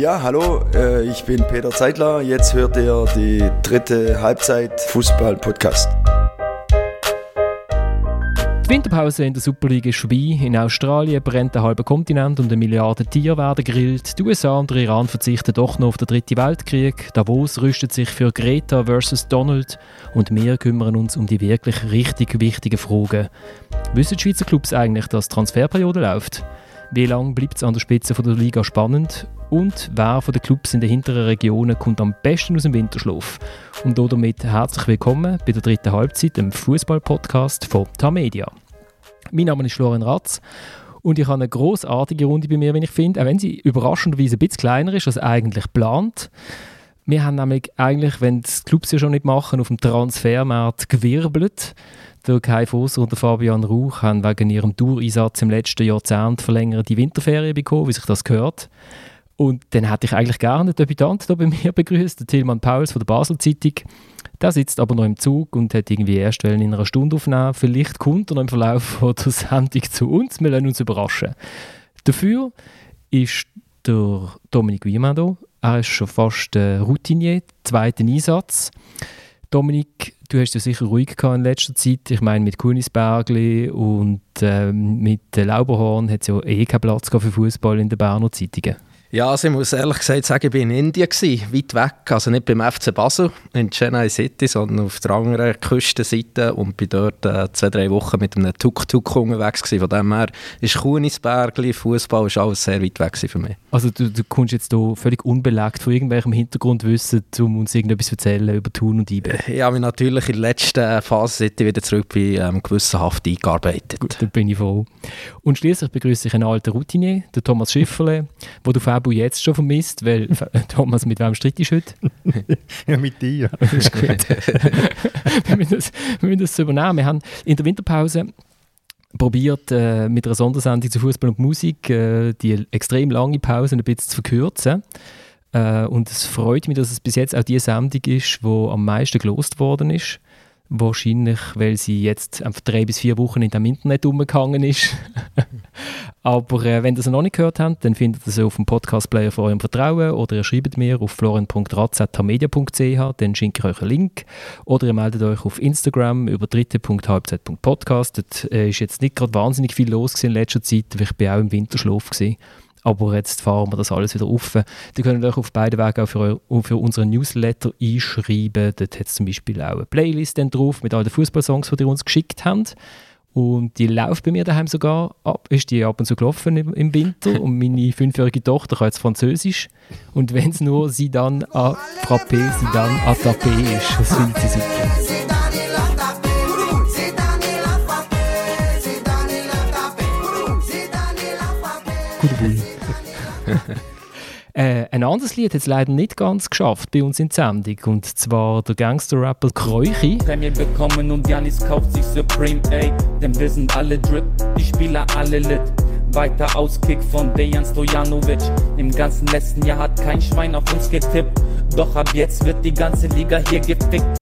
Ja, hallo, äh, ich bin Peter Zeitler. Jetzt hört ihr die dritte Halbzeit Fußball-Podcast. Die Winterpause in der Superliga ist vorbei. In Australien brennt der halbe Kontinent und eine Milliarde Tiere werden gegrillt. Die USA und der Iran verzichten doch noch auf den dritten Weltkrieg. Davos rüstet sich für Greta versus Donald. Und wir kümmern uns um die wirklich richtig wichtigen Fragen. Wissen die Schweizer Clubs eigentlich, dass die Transferperiode läuft? Wie lange bleibt es an der Spitze der Liga spannend? Und wer von den Clubs in den hinteren Regionen kommt am besten aus dem Winterschlaf? Und damit herzlich willkommen bei der dritten Halbzeit, dem Fußball-Podcast von Tamedia. Mein Name ist Florian Ratz und ich habe eine großartige Runde bei mir, wenn ich finde, auch wenn sie überraschenderweise ein bisschen kleiner ist als eigentlich geplant. Wir haben nämlich eigentlich, wenn die Clubs ja schon nicht machen, auf dem Transfermarkt gewirbelt. Der Kai Fosser und der Fabian Rauch haben wegen ihrem Toureinsatz im letzten Jahrzehnt verlängerte Winterferien bekommen, wie sich das gehört. Und dann hätte ich eigentlich gerne einen Debütant hier bei mir begrüßt, den Tilman Pauls von der Basel Zeitung. Der sitzt aber noch im Zug und hat irgendwie erst in einer Stunde aufnehmen. Vielleicht kommt er noch im Verlauf der Sendung zu uns. Wir lassen uns überraschen. Dafür ist der Dominik Wiemann da. Er ist schon fast äh, Routinier, zweiten Einsatz. Dominik, du hast ja sicher ruhig gehabt in letzter Zeit. Ich meine, mit Kunisbergli und äh, mit Lauberhorn hat es ja eh keinen Platz für Fußball in den Berner Zeitungen. Ja, also ich muss ehrlich gesagt sagen, ich war in Indien, gewesen, weit weg. Also nicht beim FC Basel in Chennai City, sondern auf der anderen Küstenseite und bin dort äh, zwei, drei Wochen mit einem Tuk-Tuk unterwegs. Gewesen. Von dem her ist Kunisbergli, Fußball ist alles sehr weit weg für mich. Also du, du kommst jetzt hier völlig unbelegt von irgendwelchem Hintergrundwissen, um uns irgendetwas zu erzählen über Thun und IBE? Ich habe mich natürlich in der letzten Phase, seit ich wieder zurück bin, ähm, gewissenhaft eingearbeitet. Gut, dann bin ich froh. Und schließlich begrüße ich einen alten Routinier, den Thomas Schifferle, der du Fabu jetzt schon vermisst, weil Thomas, mit wem streitest du heute? ja, mit dir. das ist gut. wir, müssen das, wir müssen das übernehmen. Wir haben in der Winterpause probiert, äh, mit einer Sondersendung zu Fußball und Musik äh, die extrem lange Pause ein bisschen zu verkürzen. Äh, und es freut mich, dass es bis jetzt auch die Sendung ist, die am meisten gelost worden ist. Wahrscheinlich, weil sie jetzt einfach drei bis vier Wochen in dem Internet umgegangen ist. Aber äh, wenn ihr sie noch nicht gehört habt, dann findet ihr sie auf dem Podcast-Player von eurem Vertrauen oder ihr schreibt mir auf florian.ratz.media.ch, dann schicke ich euch einen Link. Oder ihr meldet euch auf Instagram über dritte.halbzeit.podcast. Dort äh, ist jetzt nicht gerade wahnsinnig viel los in letzter Zeit, weil ich bin auch im Winterschlaf gewesen. Aber jetzt fahren wir das alles wieder auf. Ihr könnt euch auf beiden Wegen auch für, für unseren Newsletter einschreiben. Dort hat es zum Beispiel auch eine Playlist drauf mit all den Fußballsongs, die ihr uns geschickt habt. Und die läuft bei mir daheim sogar ab, ist die ab und zu gelaufen im, im Winter und meine fünfjährige Tochter kann jetzt Französisch und wenn es nur sie dann à frappé, sie dann à tapé ist, das findet sie super. Bulli. Äh, ein anderes Lied hat es leider nicht ganz geschafft bei uns in Sendung. Und zwar der Gangster-Rapper Kräuchi. Prämie bekommen und Janis kauft sich Supreme, ey. Denn wir sind alle Drip, die Spieler alle lit. Weiter Auskick von Dejan Stojanovic. Im ganzen letzten Jahr hat kein Schwein auf uns getippt. Doch ab jetzt wird die ganze Liga hier gefickt.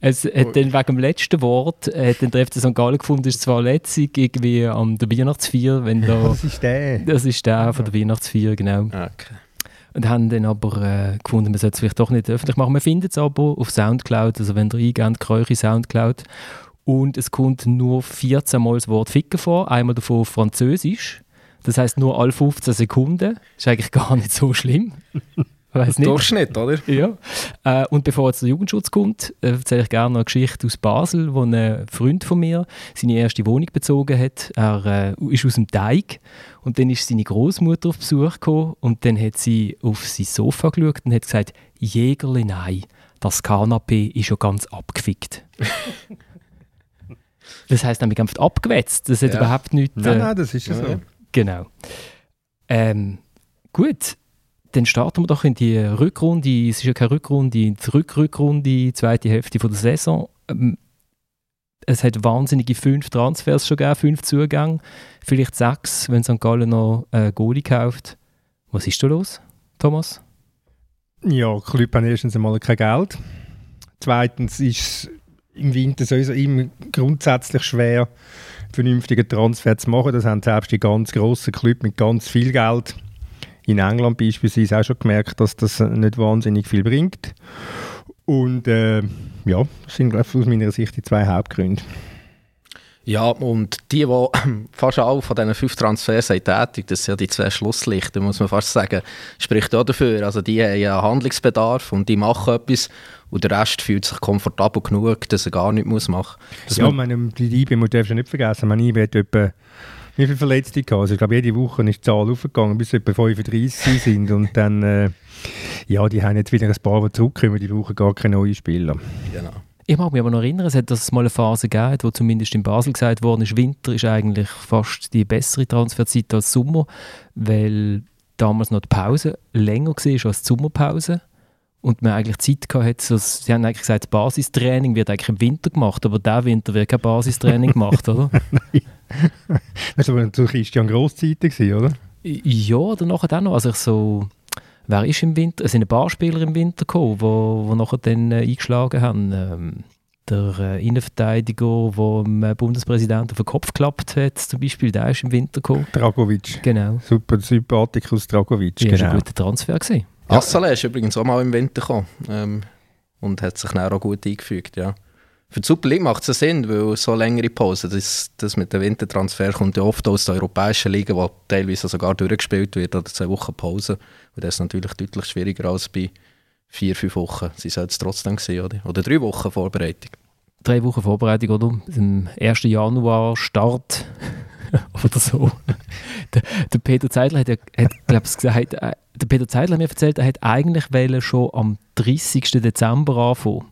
Es hat dann wegen dem letzten Wort hat dann der FC St. Gallen gefunden, ist zwar letztlich irgendwie am der Weihnachtsfeier, wenn da... Das ist der. Das ist der von der Weihnachtsfeier, genau. Okay. Und haben dann aber äh, gefunden, man sollte es vielleicht doch nicht öffentlich machen. Man findet es aber auf Soundcloud, also wenn ihr eingeht, Kräuche Soundcloud. Und es kommt nur 14 Mal das Wort Ficken vor, einmal davon auf Französisch. Das heißt nur alle 15 Sekunden. Ist eigentlich gar nicht so schlimm. Weiss nicht. Durchschnitt, oder? Ja. Äh, und bevor jetzt der Jugendschutz kommt, äh, erzähle ich gerne noch eine Geschichte aus Basel, wo ein Freund von mir seine erste Wohnung bezogen hat. Er äh, ist aus dem Teig und dann ist seine Großmutter auf Besuch gekommen und dann hat sie auf sein Sofa geschaut und hat gesagt, Jägerle, nein, das Kanapee ist schon ganz abgefickt. das heißt nämlich einfach abgewetzt. Das hat Ja. überhaupt nichts... Nein, äh, nein, das ist ja so. Genau. Ähm, gut, dann starten wir doch in die Rückrunde. Es ist ja keine Rückrunde, die Rückrückrunde, die zweite Hälfte der Saison. Ähm, es hat wahnsinnige fünf Transfers schon gegeben, fünf Zugänge, vielleicht sechs, wenn St. Gallen noch äh, Goalie kauft. Was ist da los, Thomas? Ja, die Club haben erstens einmal kein Geld. Zweitens ist es im Winter sowieso immer grundsätzlich schwer, vernünftige Transfer zu machen. Das haben selbst die ganz grossen Clubs mit ganz viel Geld in England beispielsweise auch schon gemerkt, dass das nicht wahnsinnig viel bringt. Und äh, ja, das sind aus meiner Sicht die zwei Hauptgründe. Ja, und die, die fast alle von diesen fünf Transfers sind tätig, das sind ja die zwei Schlusslichter, muss man fast sagen, spricht auch dafür. Also die haben ja Handlungsbedarf und die machen etwas und der Rest fühlt sich komfortabel genug, dass er gar nichts machen muss. Ja, man, die IB muss du nicht vergessen, man IB hat etwa wie viele Verletzte gehabt. Also ich glaube, jede Woche ist die Zahl aufgegangen, bis etwa 35 sind und dann, äh, ja, die haben jetzt wieder ein paar, die zurückkommen, die brauchen gar keine neuen Spieler. Genau. Ich mag mich aber noch erinnern, es hat das mal eine Phase gegeben, wo zumindest in Basel gesagt worden ist, Winter ist eigentlich fast die bessere Transferzeit als Sommer, weil damals noch die Pause länger war als die Sommerpause und man eigentlich Zeit hatte, also sie haben eigentlich gesagt, Basistraining wird eigentlich im Winter gemacht, aber der Winter wird kein Basistraining gemacht, oder? Nein. Das war zu Christian Grosszeiten, oder? Ja, oder nachher dann noch, also ich so Wer ist im Winter? Es sind ein paar Spieler im Winter gekommen, wo, wo nachher dann äh, eingeschlagen haben. Ähm, der äh, Innenverteidiger, der dem äh, Bundespräsidenten auf den Kopf geklappt hat, zum Beispiel, der ist im Winter gekommen. Dragovic. Genau. Super Sympathikus Dragovic. Ja, genau. war ein guter Transfer. Gewesen. Ja. Assale ist übrigens auch mal im Winter gekommen ähm, und hat sich dann auch gut eingefügt, ja. Für die Super League macht es Sinn, weil so längere Pause, das, das mit dem Wintertransfer kommt ja oft aus der europäischen Liga, wo teilweise sogar durchgespielt wird, oder zwei Wochen Pause. Und das ist natürlich deutlich schwieriger als bei vier, fünf Wochen. Sie soll es trotzdem sehen, oder? Oder drei Wochen Vorbereitung. Drei Wochen Vorbereitung, oder? Im 1. Januar Start oder so. der, der, Peter Zeidler hat, ja, hat glaub, gesagt, äh, der Peter Zeidler hat mir erzählt, er hat eigentlich schon am 30. Dezember anfangen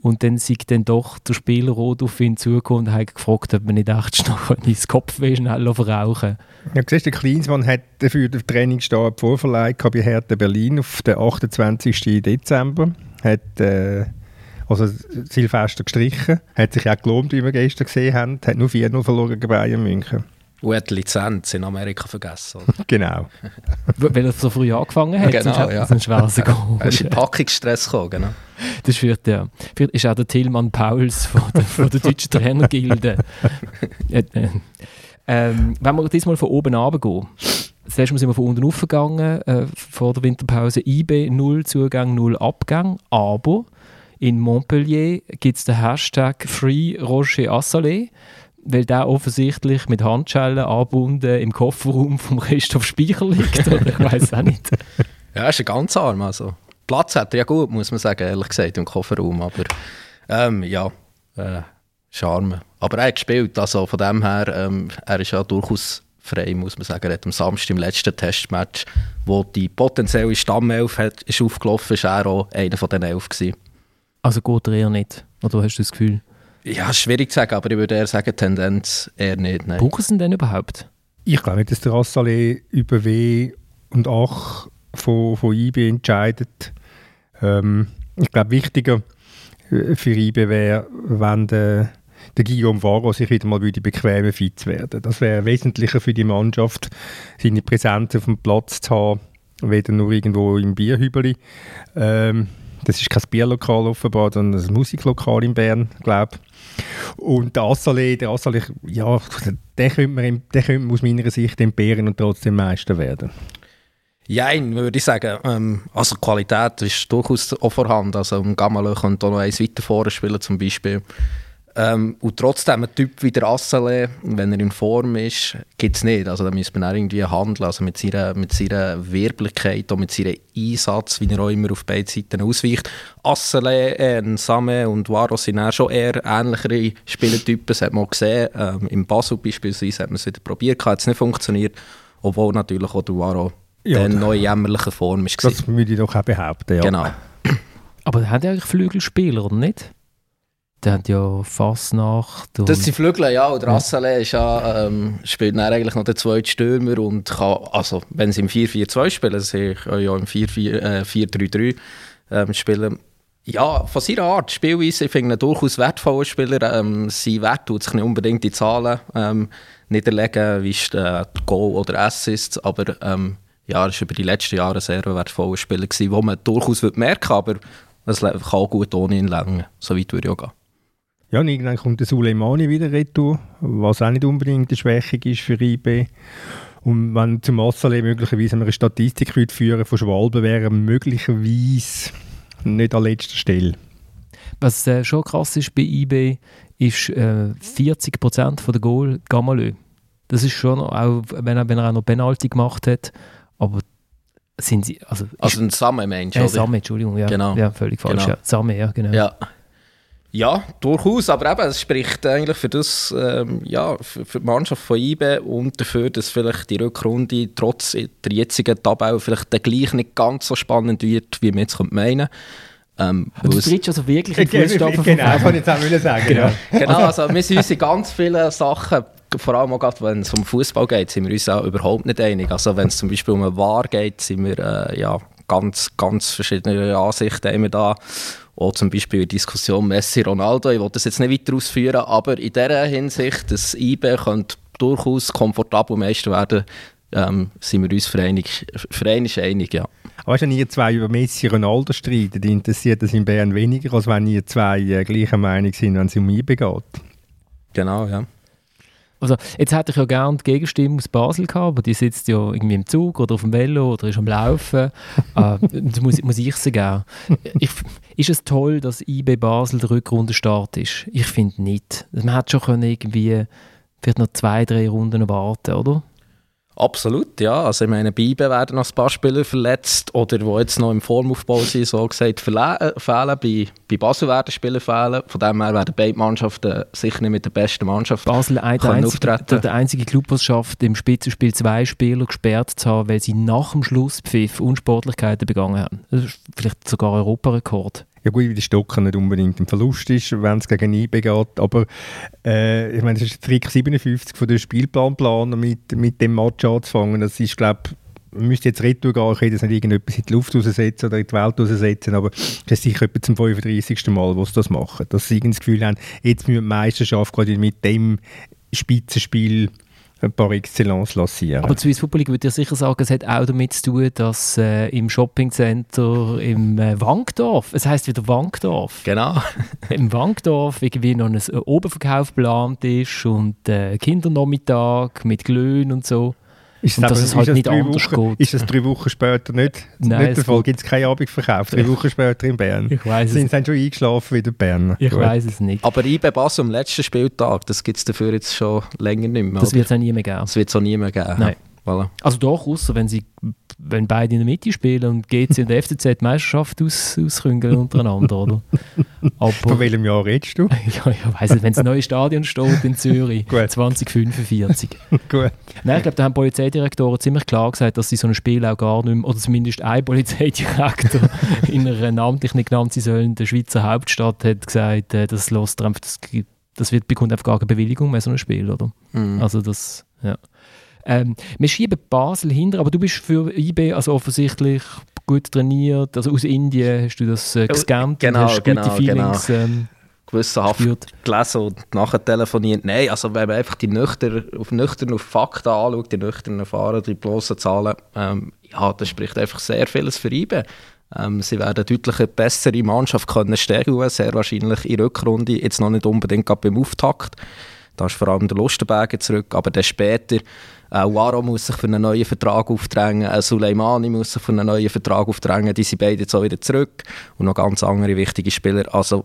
und dann sind dann doch der Spieler rot auf ihn zugekommen und hat gefragt, ob man nicht echt noch ins Kopfweh schnell verrauchen Ja, siehst, der Kleinsmann hat dafür den Trainingsstab vorverleiht bei Hertha Berlin auf den 28. Dezember. Hat, äh, also Silvester gestrichen. Hat sich auch gelohnt, wie wir gestern gesehen haben. Hat nur 4-0 verloren gegen Bayern München. Und hat die Lizenz in Amerika vergessen. genau. Weil er so früh angefangen hat, genau, sonst, ja. sonst wäre es gekommen. Er ist in Packungsstress gekommen, genau. Das führt, ja. Führt ist auch der Tillmann Pauls von der, von der deutschen Trainergilde. ähm, wenn wir diesmal von oben runtergehen, das letzte Mal sind wir von unten aufgegangen, äh, vor der Winterpause, IB, null Zugang, null Abgang, aber in Montpellier gibt es den Hashtag Free Roger Assalé, weil der offensichtlich mit Handschellen angebunden im Kofferraum von Christoph Speicher liegt, oder ich weiß auch nicht. Ja, er ist ein ganz arm, also. Platz hat er ja gut, muss man sagen, ehrlich gesagt, im Kofferraum. Aber ähm, ja, äh, Charme. Aber er hat gespielt, also von dem her, ähm, er ist ja durchaus frei, muss man sagen. Er hat am Samstag im letzten Testmatch, wo die potenzielle Stammelf hat, ist aufgelaufen ist, er auch einer von den elf gewesen. Also geht er eher nicht? Oder hast du das Gefühl? Ja, schwierig zu sagen, aber ich würde eher sagen, Tendenz eher nicht. Nein. Brauchen sie ihn denn überhaupt? Ich glaube nicht, dass der Assalé über W und Ach von, von IB entscheidet. Ähm, ich glaube, wichtiger äh, für IB wäre, wenn der, der Guillaume Varro sich wieder mal würde bequemen fit werden. Das wäre wesentlicher für die Mannschaft, seine Präsenz auf dem Platz zu haben, weder nur irgendwo im Bierhübeli. Ähm, das ist kein Bierlokal offenbar, sondern ein Musiklokal in Bern, glaube Und der Assalé, der Assalé, ja, der könnte, man, der könnte aus meiner Sicht entbehren und trotzdem Meister werden. Ja, würde ich sagen. Ähm, also Qualität ist durchaus auch vorhanden. Also Gamalö könnte auch noch eins weiter vorne spielen zum Beispiel. Ähm, und trotzdem ein Typ wie der Assele, wenn er in Form ist, gibt es nicht. Also da müsste man auch irgendwie handeln. Also mit seiner, mit seiner Wirblichkeit und mit seinem Einsatz, wie er auch immer auf beiden Seiten ausweicht. Assele, äh, Same und Varo sind auch schon eher ähnlichere Spielertypen. Das hat man auch gesehen. Ähm, Im Basel beispielsweise hat man es wieder probiert, hat es nicht funktioniert. Obwohl natürlich auch der Varo ja, in jämmerlicher Form ist. Das würde ich doch auch behaupten, ja. Genau. Aber hat ja eigentlich Flügelspieler, oder nicht? Der hat ja Fassnacht. Das sind Flügel, ja. Und Rassele ja, ähm, spielt dann eigentlich noch den zweiten Stürmer und kann, also wenn sie im 4-4-2 spielen, sie können ja im 4-3-3 äh, ähm, spielen. Ja, von seiner Art, Spielweise, ich finde ihn durchaus wertvoller Spieler. Ähm, sein Wert tut sich nicht unbedingt in Zahlen ähm, niederlegen, wie äh, Goal oder Assist, aber ähm, ja, er war über die letzten Jahre ein sehr wertvoller Spieler, gewesen, wo man durchaus merken aber es kann auch gut ohne ihn länger. So weit würde ich auch gehen. Ja, und irgendwann kommt der Suleimani wieder retour, was auch nicht unbedingt eine Schwächung ist für IB. Und wenn zum Massalé möglicherweise eine Statistik würde führen von Schwalben, wäre möglicherweise nicht an letzter Stelle. Was äh, schon krass ist bei IB, ist äh, 40% von der Goal Gamalö. Das ist schon auch, wenn er, wenn er auch noch Penalty gemacht hat, aber sind sie, also... Also ein Samme-Mensch, äh, Samme, Entschuldigung, ja. Genau. Ja, völlig falsch, Genau. ja. Samme, ja, genau. Ja. Ja, durchaus, aber eben, es spricht eigentlich für das, ähm, ja, für, für die Mannschaft von IBE und dafür, dass vielleicht die Rückrunde trotz der jetzigen Tabelle vielleicht dann gleich nicht ganz so spannend wird, wie man jetzt könnte meinen ähm, Und du trittst also wirklich in die Fußstapfen Genau, von kann ich jetzt auch sagen. Genau. Ja. Genau, also wir sind uns in ganz vielen Sachen, vor allem auch gerade, wenn es um Fußball geht, sind wir uns auch überhaupt nicht einig. Also wenn es zum Beispiel um eine Wahr geht, sind wir äh, ja, ganz, ganz verschiedene Ansichten haben wir da. Auch zum Beispiel die Diskussion Messi-Ronaldo, ich will das jetzt nicht weiter ausführen, aber in dieser Hinsicht, dass IB könnte durchaus komfortabel Meister werden, ähm, sind wir uns für einig, ja. Aber weißt wenn ihr zwei über Messi und Ronaldo streiten, interessiert das in Bern weniger, als wenn ihr zwei äh, gleicher Meinung sind, wenn es um IB geht. Genau, ja. Also, jetzt hätte ich ja gerne die Gegenstimme aus Basel gehabt, aber die sitzt ja irgendwie im Zug oder auf dem Velo oder ist am Laufen. äh, das muss, muss ich sie gerne. Ich, ist es toll, dass IB Basel der Rückrundenstart ist? Ich finde nicht. Man hätte schon können irgendwie vielleicht noch zwei, drei Runden warten, oder? Absolut, ja. Also ich meine, bei IBE werden noch ein paar Spieler verletzt oder die jetzt noch im Formaufbau sind, so gesagt, äh, fehlen. Bei, bei Basel werden Spieler fehlen. Von dem her werden beide Mannschaften sicher nicht mit der besten Mannschaft Basel ein, der, einzige, auftreten. der, einzige Club, der es schafft, im Spitzenspiel zwei Spieler gesperrt zu haben, weil sie nach dem Schlusspfiff Unsportlichkeiten begangen haben. Das ist vielleicht sogar Europarekord. Ja gut, wie der Stocker nicht unbedingt ein Verlust ist, wenn es gegen IB geht, aber äh, ich meine, das ist Trick 57 von der Spielplanplaner mit, mit dem Match anzufangen. Das ist, glaube man müsste jetzt retour gehen, ich kann das nicht irgendetwas in die Luft raussetzen oder in die Welt raussetzen, aber das ist sicher etwa zum 35. Mal, wo sie das machen. Dass sie irgendwie das Gefühl haben, jetzt müssen die Meisterschaft gerade mit dem Spitzenspiel par excellence lancieren. Aber die Swiss Football League würde ich sicher sagen, es hat auch damit zu tun, dass äh, im Shoppingcenter im äh, Wankdorf, es heißt wieder Wankdorf, Genau. im Wankdorf irgendwie noch ein äh, Oberverkauf geplant ist und äh, Kindernachmittag mit Glühn und so. Ist Und dass es halt nicht drei anders Wochen, geht. Ist das drei Wochen später nicht, Nein, nicht es der Fall? Gibt es keinen Abendverkauf? Drei Wochen später in Bern? Ich weiß Sind es, sie schon eingeschlafen wie der Berner? ich weiß es nicht. Aber IBE Basel am letzten Spieltag, das gibt es dafür jetzt schon länger nicht mehr. Das wird es auch nie mehr geben. das wird es auch nie mehr geben. Nein. Voilà. Also doch, außer wenn sie wenn beide in der Mitte spielen und GC und FCZ die Meisterschaft aus, ausküngeln untereinander, oder? Von Aber welchem Jahr redest du? ja, ich weiss nicht, wenn das neue Stadion steht in Zürich, Gut. 2045. Gut. Nein, ich glaube, da haben Polizeidirektoren ziemlich klar gesagt, dass sie so ein Spiel auch gar nicht mehr, oder zumindest ein Polizeidirektor in einer namentlich nicht genannt sein sollen, der Schweizer Hauptstadt hat gesagt, äh, das lässt einfach, das, das wird, bekommt einfach gar keine Bewilligung mehr, so ein Spiel, oder? Mhm. Also das, ja. Ähm, wir schieben Basel hinter, aber du bist für IB also offensichtlich gut trainiert, also aus Indien hast du das äh, gescannt genau, und hast gute genau, Feelings ähm, gewissenhaft gespürt. gelesen und nachher telefoniert. Nein, also wenn man einfach die nüchtern auf, nüchtern auf Fakten anschaut, die nüchternen Fahrer, die bloßen Zahlen, ähm, ja, das spricht einfach sehr vieles für IBE. Ähm, sie werden deutlich eine bessere Mannschaft können stellen, sehr wahrscheinlich in Rückrunde, jetzt noch nicht unbedingt gerade beim Auftakt. Da ist vor allem der Lustenberger zurück, aber dann später äh, Waro muss sich für einen neuen Vertrag aufdrängen, äh, Suleimani muss sich für einen neuen Vertrag aufdrängen, die sind beide jetzt auch wieder zurück und noch ganz andere wichtige Spieler. Also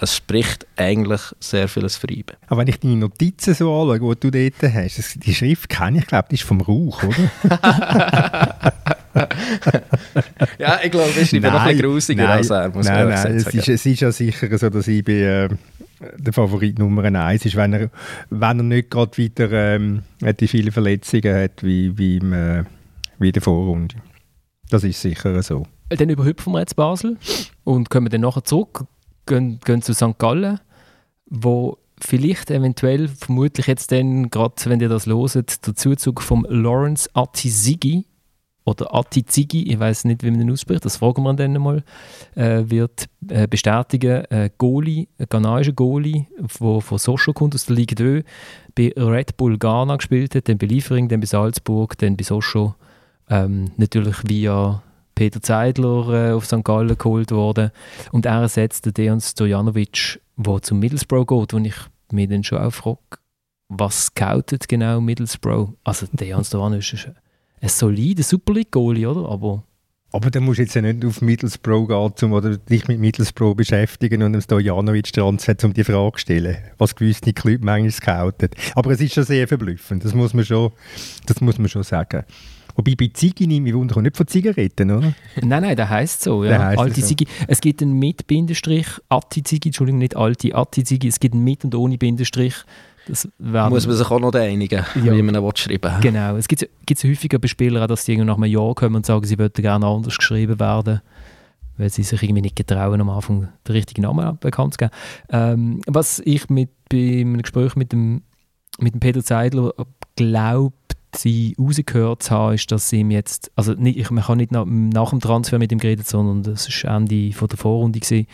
es spricht eigentlich sehr vieles für IBE. Aber wenn ich deine Notizen so anschaue, die du dort hast, das, die Schrift kenne ich, glaube die ist vom Rauch, oder? Ja, ich glaube, ich bin noch ein bisschen grusiger nein, als er, muss nein, man nein, es sagen. ist, es ist ja sicher so, dass ich äh, der Favorit Nummer eins ist, wenn er, wenn er nicht gerade wieder ähm, die vielen Verletzungen hat wie, wie, im, äh, wie in der Vorrunde. Das ist sicher so. Dann überhüpfen wir jetzt Basel und kommen dann nachher zurück, gehen, gehen zu St. Gallen, wo vielleicht eventuell, vermutlich jetzt dann, gerade wenn ihr das loset, der Zuzug vom Lawrence Atizigi oder Atizigi, ich weiß nicht, wie man den ausspricht, das fragen wir dann mal, äh, wird äh, bestätigen, äh, Goalie, ein ghanaischer Goalie, der von Sochaux kommt, aus der Ligue 2, bei Red Bull Ghana gespielt hat, dann bei Liefering, dann bei Salzburg, dann bei Sochaux, ähm, natürlich via Peter Zeidler äh, auf St. Gallen geholt worden. Und er ersetzt den Dejan Stojanovic, der zum Middlesbrough geht, wo ich mich dann schon auch frage, was scoutet genau Middlesbrough? Also der Jan Stovanovic ist ein solider Super League-Goalie, oder? Aber aber dann musst du jetzt ja nicht auf Middlesbrough gehen, um oder dich mit Middlesbrough beschäftigen und dem Stojanovic dran setzen, um die Frage zu stellen, was gewisse Clubs manchmal scouten. Aber es ist schon sehr verblüffend, das muss man schon, das muss man schon sagen. Wobei bei Ziggy nehme ich Wunder nicht von Zigaretten, oder? Nein, nein, der heisst so. Ja. heisst alte so. Ziggy. Es gibt einen mit Bindestrich, Atti Ziggy, Entschuldigung, nicht alte Atti Ziggy. Es gibt einen mit und ohne Bindestrich. Das Muss man sich auch noch einigen, Ja. wie man ihn schreiben will. Genau. Es gibt es häufiger bei Spielern, dass die irgendwie nach einem Jahr kommen und sagen, sie würden gerne anders geschrieben werden, weil sie sich irgendwie nicht getrauen, am Anfang den richtigen Namen bekannt zu geben. Ähm, was ich mit, bei einem Gespräch mit dem, mit dem Peter Zeidler glaubt, sie rausgehört zu haben, ist, dass sie ihm jetzt, also nicht, ich, man kann nicht nach, nach dem Transfer mit ihm geredet, sondern das war Ende von der Vorrunde, gewesen,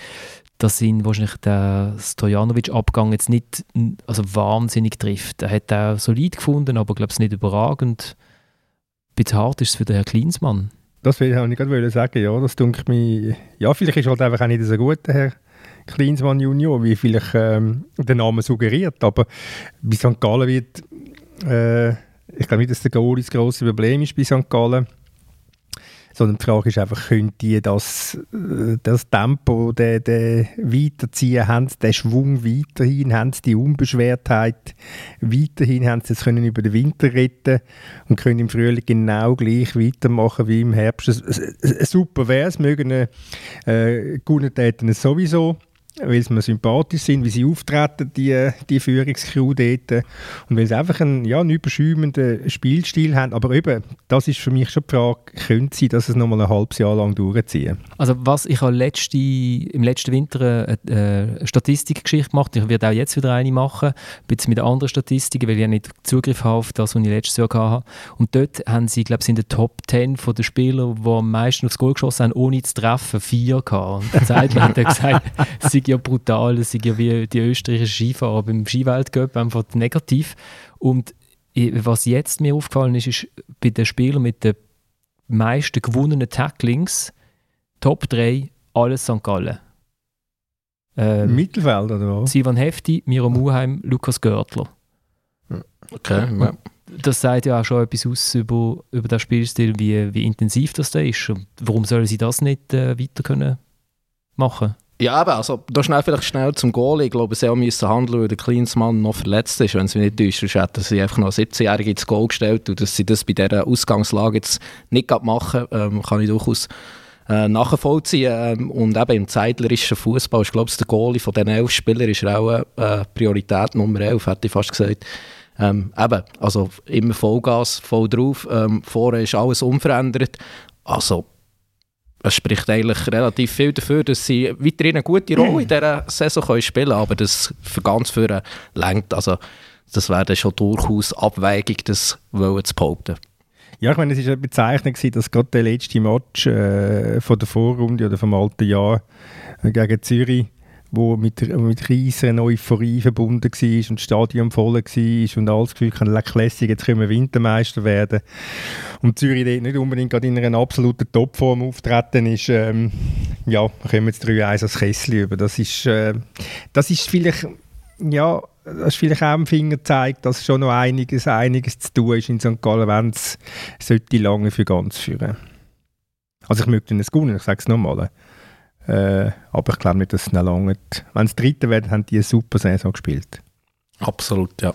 dass ihn wahrscheinlich der Stojanovic-Abgang jetzt nicht also wahnsinnig trifft. Er hat auch solid gefunden, aber glaube ich nicht überragend. Ein bisschen hart ist es für den Herrn Klinsmann. Das will ich gerade sagen, ja, das denke mir, ja, vielleicht ist halt einfach auch nicht so gut, Herr Klinsmann Junior, wie vielleicht ähm, der Name suggeriert, aber bei St. Gallen wird, äh, ich glaube nicht, dass der Goal das grosse Problem ist bei St. Gallen, sondern die Frage ist einfach, können die das, äh, das Tempo der, der weiterziehen, haben sie den Schwung weiterhin, haben sie die Unbeschwertheit weiterhin, haben sie es können über den Winter retten und können im Frühling genau gleich weitermachen wie im Herbst. Super wäre es, mögen äh, gute täten es sowieso, weil sie mir sympathisch sind, wie sie auftreten, die, die Führungskrew dort. Und weil sie einfach einen, ja, einen überschäumenden Spielstil haben. Aber eben, das ist für mich schon die Frage, könnte sie das nochmal ein halbes Jahr lang durchziehen? Also was ich habe letzte, im letzten Winter eine, eine Statistikgeschichte gemacht, ich werde auch jetzt wieder eine machen, bisschen mit anderen Statistiken, weil ich nicht Zugriff habe auf das, was ich letztes Jahr hatte. Und dort haben sie, glaube ich, in den Top 10 von den Spielern, die am meisten aufs Goal geschossen haben, ohne zu treffen, vier gehabt. Und der Zeitler hat gesagt, es sei ja brutal, es sei ja wie die österreichischen Skifahrer beim Skiweltcup, einfach negativ. Und was jetzt mir aufgefallen ist, ist bei den Spielern mit den meisten gewonnenen Tacklings, Top 3, alles St. Gallen. Ähm, Mittelfeld oder was? Sivan Hefti, Miro Muheim, Lukas Görtler. Okay, ja. Das sagt ja auch schon etwas aus über, über den Spielstil, wie, wie intensiv das da ist. Und warum sollen sie das nicht äh, weiter können machen? Ja, aber also, da schnell vielleicht schnell zum Goal. Ich glaube, sie müssen handeln, weil der Klinsmann noch verletzt ist. Wenn es mich nicht täuscht, sonst hätten sie einfach noch einen 17-Jährigen ins Goal gestellt. Und dass sie das bei dieser Ausgangslage jetzt nicht machen, ähm, kann ich durchaus äh, nachvollziehen. Ähm, und eben im zeitlerischen Fußball ist, glaube ich, der Goalie von den elf Spielern ist auch äh, Priorität Nummer 11, hätte ich fast gesagt. Ähm, eben, also immer Vollgas, voll drauf. Ähm, vorher ist alles unverändert. Also, es spricht eigentlich relativ viel dafür, dass sie weiterhin eine gute Rolle in dieser Saison können spielen können, aber das für ganz viele längt. Also, das wäre dann schon durchaus abwägig, das wollen zu behaupten. Ja, ich meine, es war bezeichnend, gewesen, dass gerade der letzte Match äh, von der Vorrunde oder vom alten Jahr äh, gegen Zürich, wo mit, mit riesen Euphorie verbunden war und das Stadion voll war und alles Gefühl hatte, «La Classic, jetzt können wir Wintermeister werden. Und Zürich dort nicht unbedingt gerade in einer absoluten Topform auftreten ist, ähm, ja, kommen jetzt 3-1 als Kessel über. Das ist, äh, das ist vielleicht, ja, das ist vielleicht auch am Finger zeigt, dass schon noch einiges, einiges zu tun ist in St. Gallen, wenn es sollte lange für ganz führen. Also ich möchte es gewinnen, ich sage es nochmal. Äh, aber ich glaube nicht, dass es noch lange... Wenn es Dritte werden, haben die eine super Saison gespielt. Absolut, ja.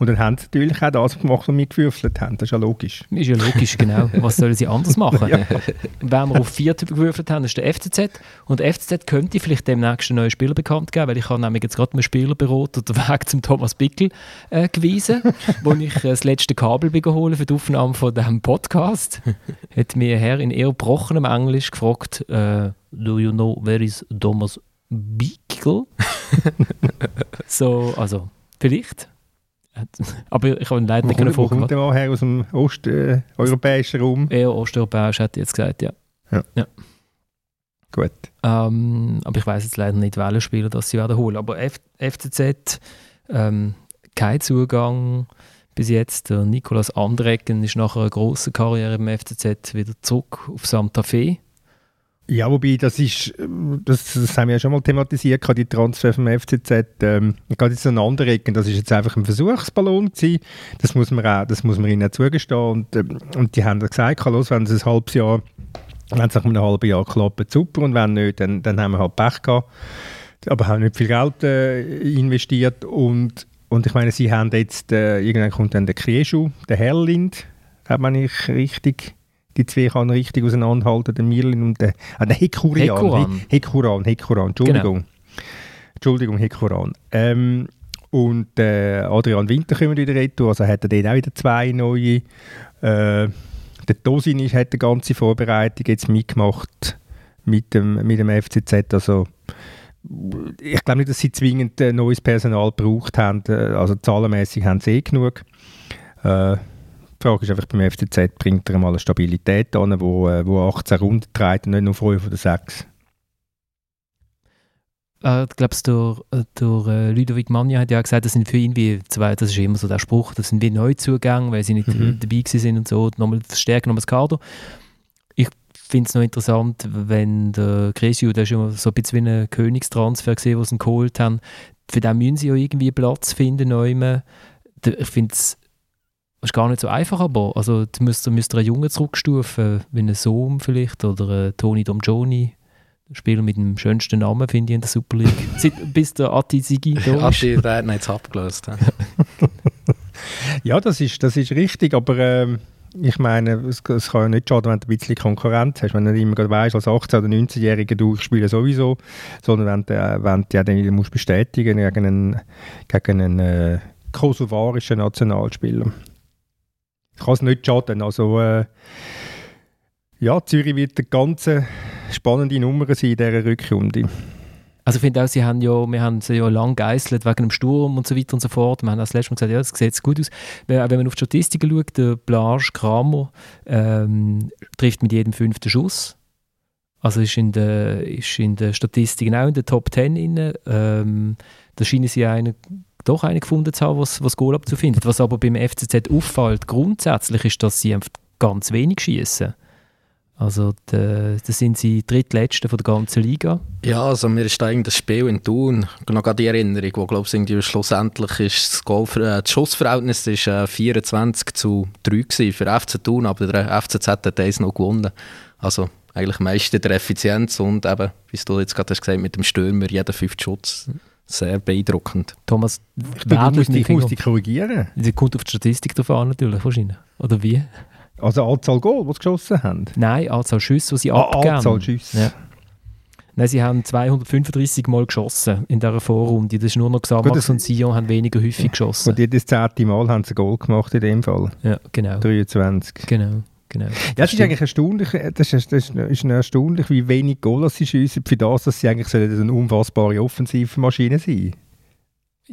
Und dann haben sie natürlich auch das gemacht, was wir mitgewürfelt haben. Das ist ja logisch. Ist ja logisch, genau. Was sollen sie anders machen? Wenn wir auf vier Typen gewürfelt haben, ist der FCZ. Und der FCZ könnte vielleicht demnächst einen neuen Spieler bekannt geben, weil ich habe nämlich jetzt gerade mein Spielerbüro den Weg zum Thomas Bickel äh, gewiesen, wo ich äh, das letzte Kabel geholt für die Aufnahme von diesem Podcast. Hat mir Herr in eher gebrochenem Englisch gefragt, äh, «Do you know where is Thomas Bickel?» So, also, vielleicht. Aber ich habe ihn leider nicht wo vorkommen. kommt mal her? Aus dem osteuropäischen Raum? Eher osteuropäisch, hätte ich jetzt gesagt, ja. Gut. Ähm, aber ich weiß jetzt leider nicht, welche Spieler das sie werden holen. Aber F FCZ, ähm, kein Zugang bis jetzt. Der Nicolas Andrecken ist nach einer grossen Karriere im FCZ wieder zurück auf Santa Fe. Ja, wobei, das ist, das, das haben wir ja schon mal thematisiert, die Transfer vom FCZ. Ähm, gerade jetzt Ecken, das ist jetzt einfach ein Versuchsballon gewesen. Das muss man, auch, das muss man ihnen auch zugestehen. Und, ähm, und die haben gesagt, los, wenn es ein halbes Jahr, wenn es nach einem halben Jahr klappt, super. Und wenn nicht, dann, dann haben wir halt Pech gehabt. Aber haben nicht viel Geld äh, investiert. Und, und ich meine, sie haben jetzt, äh, irgendwann kommt dann der Krieschu, der Herrlind, hat man nicht richtig die zwei kann richtig auseinanderhalten, der Mirlin und der, ah, der Hekurian. Hekuran. Hekuran, Hekuran, Entschuldigung. Genau. Entschuldigung, Hekuran. Ähm, und äh, Adrian Winter kommt wieder retour, also hat er dort auch wieder zwei neue. Äh, der Tosin ist, hat die ganze Vorbereitung jetzt mitgemacht mit dem, mit dem FCZ, also ich glaube nicht, dass sie zwingend äh, neues Personal gebraucht haben, äh, also zahlenmäßig haben sie eh genug. Äh, die Frage ist einfach beim FCZ, bringt er mal eine Stabilität an, wo, äh, wo 18 Runden trägt und nicht nur 5 oder 6? Äh, ich glaube, der, der äh, Ludovic Magna hat ja gesagt, das sind für ihn wie zwei, das ist immer so der Spruch, das sind wie Neuzugänge, weil sie nicht mhm. dabei sind und so, nochmal verstärken, nochmal das Kader. Ich finde es noch interessant, wenn der Cresio, der ist ja so ein bisschen wie ein Königstransfer gesehen, den sie geholt haben, für den müssen sie ja irgendwie Platz finden, neu. Ich finde es ist gar nicht so einfach, aber also, du müsst, müsst einen Jungen zurückstufen, wie ein Sohn vielleicht oder ein Toni Domgioni. Spieler mit dem schönsten Namen, finde ich, in der Super League. Seit, bis der Atti Sigi da ist. Atti, der hat ihn jetzt abgelöst. Ja, ja das, ist, das ist richtig, aber ähm, ich meine, es, es, kann ja nicht schaden, wenn du ein bisschen Konkurrenz hast. Wenn du nicht immer weißt, als 18- oder 19-Jähriger, du spielst sowieso, sondern wenn du, wenn du ja dann wieder musst bestätigen gegen einen, gegen einen äh, kosovarischen Nationalspieler kann es nicht schaden. Also, äh, ja, Zürich wird eine ganz spannende Nummer sein in dieser Rückrunde. Also ich finde auch, sie haben ja, wir haben sie ja lang geißelt wegen dem Sturm und so weiter und so fort. Wir haben das letzte Mal gesagt, ja, das sieht gut aus. Wenn, wenn man auf die Statistiken schaut, der Blage Kramer ähm, trifft mit jedem fünften Schuss. Also ist in der, ist in der Statistik auch in der Top 10 inne. Ähm, da scheinen sie einen doch einen gefunden zu haben, was, was Goal abzufindet. Was aber beim FCZ auffällt, grundsätzlich ist, dass sie ganz wenig schießen. Also da sind sie drittletzte von der ganzen Liga. Ja, also mir ist eigentlich das Spiel in Thun noch die Erinnerung, wo glaube ich schlussendlich ist das, Goal, äh, das Schussverhältnis ist, äh, 24 zu 3 gewesen für FC Thun, aber der FCZ hat eins noch gewonnen. Also eigentlich meiste der Effizienz und eben, wie du jetzt gerade hast gesagt, mit dem Stürmer jeder fünfte Schutz sehr beeindruckend. Thomas, ich, bin, muss, ich muss dich korrigieren. Sie kommt auf die Statistik drauf an, natürlich, wahrscheinlich. Oder wie? Also Anzahl Goal, die sie geschossen haben? Nein, Anzahl Schüsse, die sie ah, abgeben. Anzahl Schüsse. Ja. Nein, sie haben 235 Mal geschossen in dieser Vorrunde. Das ist nur noch Xamax Gut, und Sion haben weniger häufig geschossen. Und jedes zehnte Mal haben sie ein Goal gemacht in dem Fall. Ja, genau. 23. Genau. Genau. Ja, das, ist eigentlich erstaunlich, äh, das ist, das ist erstaunlich, wie wenig Goal sie schiessen, für das, dass sie eigentlich so eine unfassbare Offensivmaschine sind.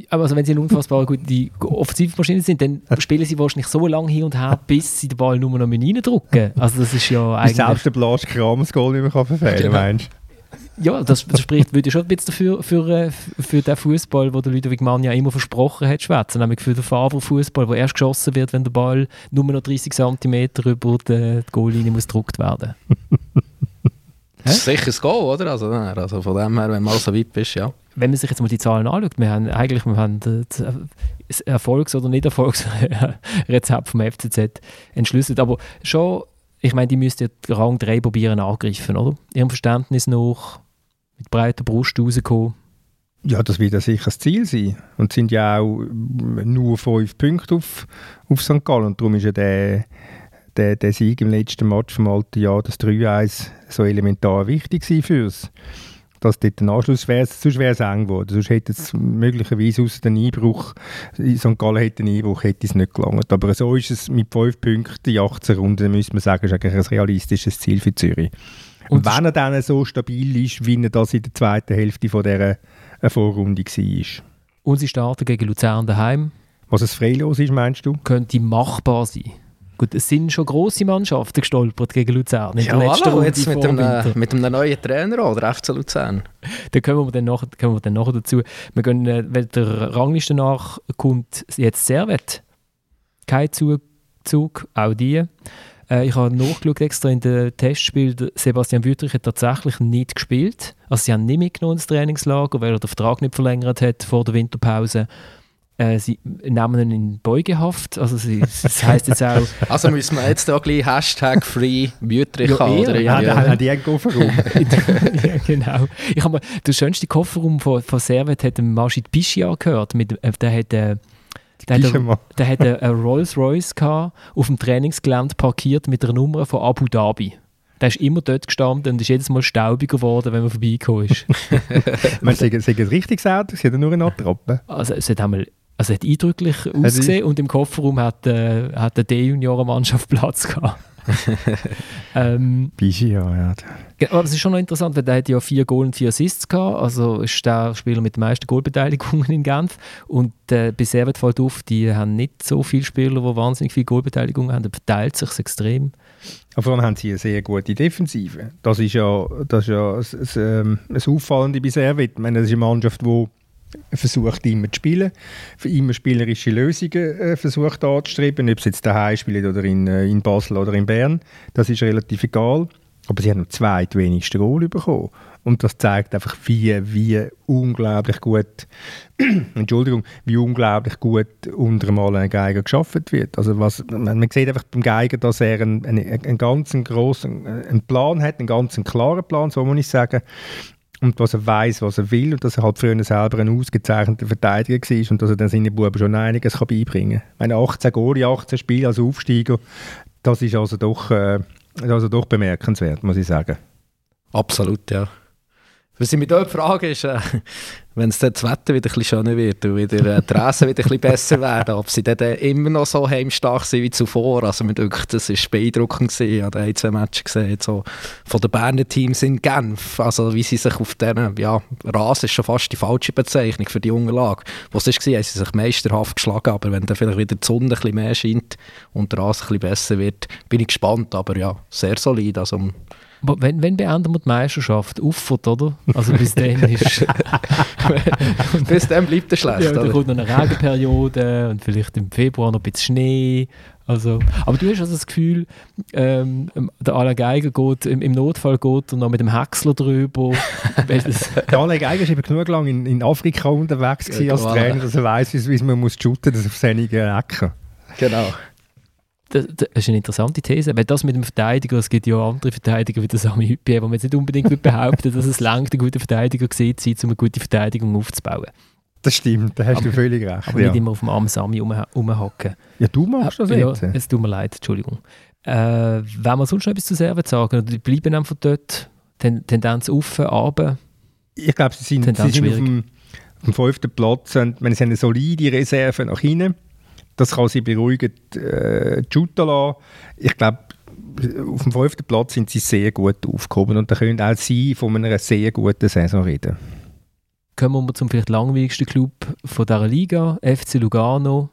Aber also wenn sie eine unfassbar gute Offensivmaschine sind, dann spielen sie wahrscheinlich so lange hin und her, bis sie den Ball nur noch reindrücken. Also das ist ja eigentlich... Selbst der Blas Kram das Goal nicht mehr verfehlen kann, meinst? Ja, das, das spricht würde schon ein bisschen dafür, für, äh, für den Fußball, den der Ludwig Mann ja immer versprochen hat, schwätzen, nämlich für den Favre-Fußball, der erst geschossen wird, wenn der Ball nur noch 30 cm über die, Goallinie muss gedruckt werden. das ist sicher ein Goal, oder? Also, also von dem her, wenn man so weit bist, ja. Wenn man sich jetzt mal die Zahlen anschaut, wir haben eigentlich wir haben das Erfolgs- oder Nicht-Erfolgsrezept vom FCZ entschlüsselt, aber schon ich meine, die müssten Rang 3 probieren angreifen, oder? Ihrem Verständnis nach mit breiter Brust rauskommen. Ja, das wird ja sicher das Ziel sein. Und es sind ja auch nur fünf Punkte auf, auf St. Gallen. Und darum ist ja der, der, der Sieg im letzten Match vom alten Jahr, das 3-1, so elementar wichtig für uns dass dort ein Anschluss wäre, sonst wäre es eng geworden. Sonst hätte es möglicherweise aus dem Einbruch, St. Gallen hätte einen Einbruch, hätte es nicht gelangt. Aber so ist es mit fünf Punkten in 18 Runden, müsste man sagen, ist eigentlich ein realistisches Ziel für Zürich. Und, wenn er dann so stabil ist, wie er das in der zweiten Hälfte von dieser äh, Vorrunde war. Und sie starten gegen Luzern daheim. Was es freilos ist, meinst du? Könnte machbar sein. Gut, es sind schon grosse Mannschaften gestolpert gegen Luzern. In ja, der hallo, jetzt mit einem, mit einem neuen Trainer oder FC Luzern. da kommen wir dann nachher, kommen wir dann nachher dazu. Wir gehen, äh, weil der Rangliste nach kommt jetzt Servet. Kein Zug, auch die. Äh, ich habe nachgeschaut extra in den Testspielen, Sebastian Wüttrich hat tatsächlich nicht gespielt. Also sie haben nicht mitgenommen ins Trainingslager, weil er den Vertrag nicht verlängert hat vor der Winterpause. Äh, sie nehmen ihn in Beugehaft. Also sie, das heisst jetzt auch... Also müssen wir jetzt da gleich Hashtag Free Wüttrich Ja, haben, oder? Ja, Ja, ja, hat die einen Kofferraum. ja, genau. Ich habe mal den schönsten Kofferraum von, von Servet hat Majid Bishia gehört. Mit, äh, der hat, äh, der hat, Pyjama. der hat einen Rolls Royce gehabt, auf dem Trainingsgelände parkiert mit einer Nummer von Abu Dhabi. Der ist immer dort gestanden und ist jedes Mal staubiger geworden, wenn man vorbeigekommen ist. Man sagt, es ein richtiges Auto, sie hat nur eine Attrappe. Also es hat einmal also es hat eindrücklich ausgesehen und im Kofferraum hat, äh, hat eine D-Junioren-Mannschaft Platz gehabt. ähm, Bischi, ja, Aber es ist schon noch interessant, weil der hat ja vier Goal und vier Assists gehabt. Also ist der Spieler mit den meisten Goalbeteiligungen in Genf. Und äh, bei Servet fällt auf, die haben nicht so viele Spieler, die wahnsinnig viele Goalbeteiligungen haben. Da verteilt sich extrem. Aber vor allem haben sie eine sehr gute Defensive. Das ist ja das, ist ja das, das, ähm, das Auffallende bei Servet. Ich meine, das ist eine Mannschaft, die versucht immer zu spielen, für immer spielerische Lösungen äh, versucht anzustreben, ob sie jetzt daheim spielen oder in, äh, in Basel oder in Bern, das ist relativ egal. Aber sie haben noch zwei die wenigsten Goal bekommen. Und das zeigt einfach, wie, wie unglaublich gut, Entschuldigung, wie unglaublich gut unter mal ein Geiger geschaffen wird. Also was, man, man sieht einfach beim Geiger, dass er einen, einen, einen ganz grossen einen Plan hat, einen ganz klaren Plan, so muss ich sagen. Und dass er weiß, was er will und dass er halt früher selber ein ausgezeichneter Verteidiger war und dass er dann seinen Buben schon einiges kann beibringen kann. Meine 18 Goal, 18 Spiele als Aufsteiger, das ist also doch, äh, also doch bemerkenswert, muss ich sagen. Absolut, ja. Was ich mich dort frage, ist, äh, wenn es das Wetter wieder ein bisschen schöner wird und wieder äh, die Rasen wieder ein bisschen besser werden, ob sie dann, dann immer noch so heimstark sind wie zuvor. Also mir denkt, das war beeindruckend. Ich habe ein, zwei Matches gesehen, so von den Berner Teams in Genf. Also wie sie sich auf diesen, ja, Rasen ist schon fast die falsche Bezeichnung für die Unterlage. Was es war, haben sie sich meisterhaft geschlagen, aber wenn dann vielleicht wieder die Sonne ein bisschen mehr scheint und der Rasen ein bisschen besser wird, bin ich gespannt. Aber ja, sehr solid. Also, wenn, wenn beenden wir die Meisterschaft? Uffert, oder? Also bis dann ist... bis dann bleibt er schlecht. ja, dann kommt noch eine Regenperiode und vielleicht im Februar noch ein bisschen Schnee. Also, aber du hast also das Gefühl, ähm, der Alain Geiger geht, im, im Notfall geht er noch mit dem Häcksler drüber. Der Alex Geiger war eben genug lang in, in Afrika unterwegs Ja, als. Trainer, dass er weiss, wie, wie man muss shooten muss, das auf seine Ecken. Genau. Das, das ist eine interessante These. Weil das mit dem Verteidiger, es gibt ja andere Verteidiger wie der Sami Hüppi, wo man jetzt nicht unbedingt behaupten dass es langt, ein guter Verteidiger gesehen zu sein, um eine gute Verteidigung aufzubauen. Das stimmt, da hast du Aber- völlig recht. Aber Ja. nicht immer auf dem armen Sami rumha- rumhacken. ja, du machst das ja, jetzt. es tut mir leid, Entschuldigung. Äh, wenn wir sonst noch etwas zu Servet sagen, oder die bleiben einfach dort, Ten, Tendenz auf, runter. Ich glaube, sie sind, Tendenz sie sind auf, dem, auf dem fünften Platz und wenn sie haben eine solide Reserve nach hinten. Das kann sie beruhigend äh, shooten lassen. Ich glaube, auf dem fünften Platz sind sie sehr gut aufgehoben und da können auch sie von einer sehr guten Saison reden. Kommen wir zum vielleicht langweiligsten Club von dieser Liga, FC Lugano.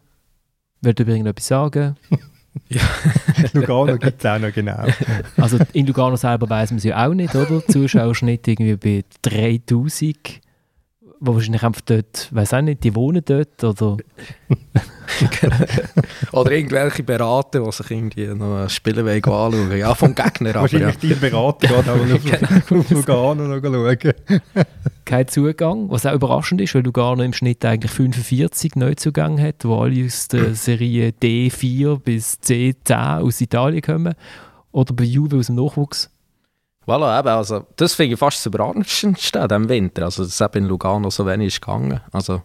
Wollt ihr irgendetwas sagen? Lugano gibt es auch noch genau. Also in Lugano selber weiß man es ja auch nicht, oder? Zuschauerschnitt irgendwie bei 3000. Wo wahrscheinlich einfach dort, weiß auch nicht, die wohnen dort oder Oder irgendwelche Berater, die sich irgendwie noch ein Spielweg anschauen. Ja, vom Gegner, aber ja. Wahrscheinlich dein Berater geht auch noch auf, auf Lugano noch schauen. kein Zugang, was auch überraschend ist, weil Lugano im Schnitt eigentlich 45 Neuzugänge hat, wo alle aus der Serie D4 bis C10 aus Italien kommen. Oder bei Juve aus dem Nachwuchs. Voilà, eben, also, das finde ich fast das Überraschendste an diesem Winter. Also, dass eben in Lugano so wenig ist gegangen. Also,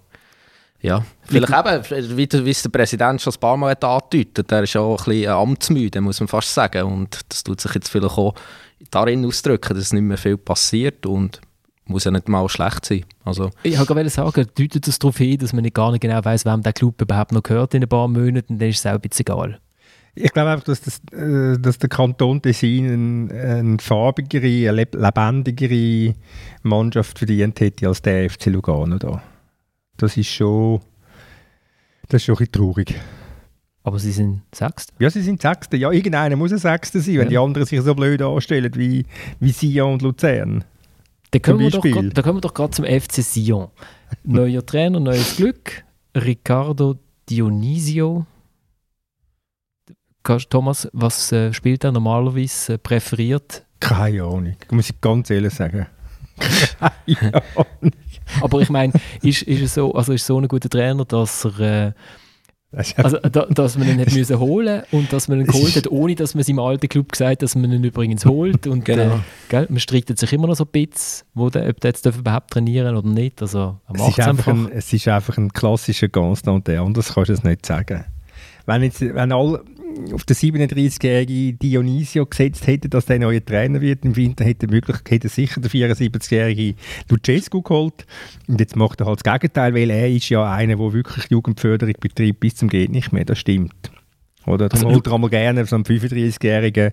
ja. Vielleicht eben, wie, der- wie es der Präsident schon ein paar Mal hat angedeutet, der ist auch ein bisschen amtsmüde, muss man fast sagen. Und das tut sich jetzt vielleicht auch darin ausdrücken, dass nicht mehr viel passiert und muss ja nicht mal schlecht sein. Also, Ich wollte sagen, deutet das darauf hin, dass man nicht gar nicht genau weiß, wem der Club überhaupt noch gehört in ein paar Monaten, dann ist es auch ein bisschen egal. Ich glaube einfach, dass, das, äh, dass der Kanton Tessin eine, eine farbigere, eine leb- lebendigere Mannschaft verdient hätte als der FC Lugano da. Das ist schon, das ist schon ein bisschen traurig. Aber sie sind Sechster. Ja, sie sind Sechste. Ja, irgendeiner muss ein Sechster sein, wenn Ja. die anderen sich so blöd anstellen wie, wie Sion und Luzern. Dann kommen, wir doch grad, dann kommen wir doch gerade zum FC Sion. Neuer Trainer, neues Glück. Riccardo Dionisio. Thomas, was äh, spielt er normalerweise äh, präferiert? Keine Ahnung, muss ich ganz ehrlich sagen. Keine Ahnung. Aber ich meine, ist, ist, er so, also ist so ein guter Trainer, dass er äh, also, da, dass man ihn hat müssen holen und dass man ihn geholt hat, ohne dass man seinem alten Club gesagt hat, dass man ihn übrigens holt. Und genau. äh, gell, man streitet sich immer noch so ein bisschen, wo der, ob der jetzt überhaupt trainieren oder nicht. Also, es, ist einfach ein, es ist einfach ein klassischer Constant, anders kannst du es nicht sagen. Wenn, jetzt, wenn alle auf den 37-jährigen Dionisio gesetzt hätte, dass der neue Trainer wird im Winter, hätte, möglich, hätte sicher der 74-jährige Lucescu geholt. Und jetzt macht er halt das Gegenteil, weil er ist ja einer, der wirklich Jugendförderung betreibt bis zum geht nicht mehr. Das stimmt. Oder? Darum also, holt er einmal gerne so einen 35-jährigen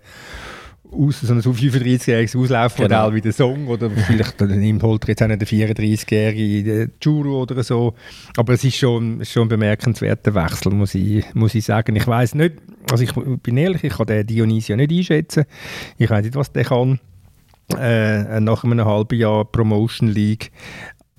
aus, so ein 35-jähriges Auslaufmodell genau. wie der Song oder vielleicht nimmt holt jetzt auch nicht der 34-jährige Juro oder so. Aber es ist schon, schon ein bemerkenswerter Wechsel, muss ich, muss ich sagen. Ich weiß nicht, also ich bin ehrlich, ich kann den Dionysio nicht einschätzen. Ich weiß nicht, was der kann. Äh, nach einem halben Jahr Promotion League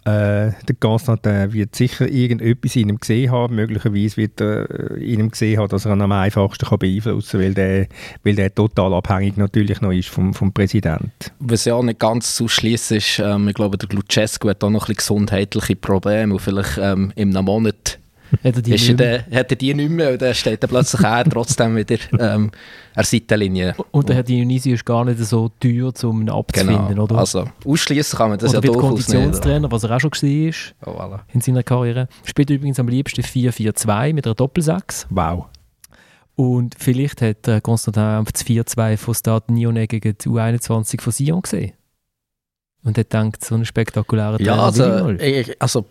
äh, der Constantin wird sicher irgendetwas in ihm gesehen haben. Möglicherweise wird er äh, in ihm gesehen haben, dass er ihn am einfachsten kann beeinflussen kann, weil der, weil der total abhängig natürlich noch ist vom, vom Präsidenten. Was ja auch nicht ganz zu ist, ähm, ich glaube, der Lucescu hat auch noch ein bisschen gesundheitliche Probleme und vielleicht ähm, in einem Monat hat er die, ist nicht, mehr? Der, hat er die nicht mehr und dann steht er plötzlich auch trotzdem wieder ähm, an der Seitenlinie. Und der Herr Dionisi ist gar nicht so teuer, um ihn abzufinden, genau. oder? also ausschließen kann man das oder ja durchaus Konditionstrainer, was er auch schon war oh, voilà. in seiner Karriere. Spielt übrigens am liebsten 4-4-2 mit einer Doppelsechs. Wow. Und vielleicht hat äh, Konstantin das 4-2 von Stade Nione gegen die U21 von Sion gesehen. Und er denkt, so einen spektakulären Trainer Ja, also, ich, also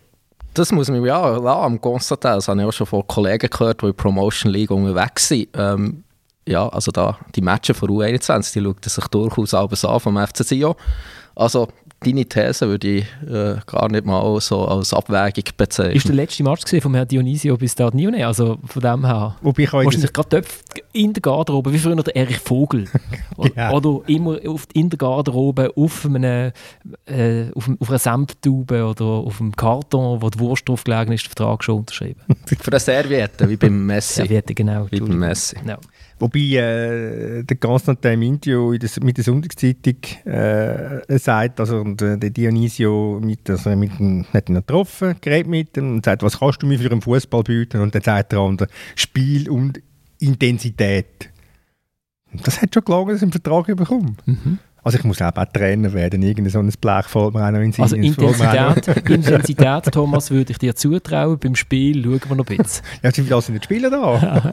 das muss man ja am konstatieren. Das habe ich auch schon von Kollegen gehört, die in Promotion League unterwegs sind. Ähm, ja, also da, die Matches von U21, die schaut sich durchaus abends an vom FC Sion. Also deine These würde ich äh, gar nicht mal so als Abwägung bezeichnen. Ist der letzte Match gesehen vom Herrn Dionisio bis dort Nione? Also von dem her. Wobei ich wahrscheinlich gerade in der Garderobe, wie früher der Erich Vogel. genau. Oder immer auf, in der Garderobe auf, einem, äh, auf, auf einer Senftube oder auf einem Karton, wo die Wurst drauf gelegen ist, den Vertrag schon unterschrieben. Für eine Serviette, wie beim Messi. Serviette, genau. Wie beim Messi. No. Wobei äh, der Constantin im Interview in der, mit der Sonntagszeitung äh, sagt, also und, äh, der Dionisio mit, also mit ihm, hat ihn getroffen, geredet mit ihm und sagt, was kannst du mir für einen Fußball bieten? Und dann sagt der andere, Spiel und Intensität. Das hat schon gelangt, dass ich einen Vertrag bekomme. Mhm. Also ich muss auch, auch Trainer werden, irgendein so ein Blech fällt mir auch noch in Sinn. Also Intensität, Intensität, Thomas, würde ich dir zutrauen, beim Spiel schauen wir noch ein bisschen. ja, sie lassen nicht spielen da.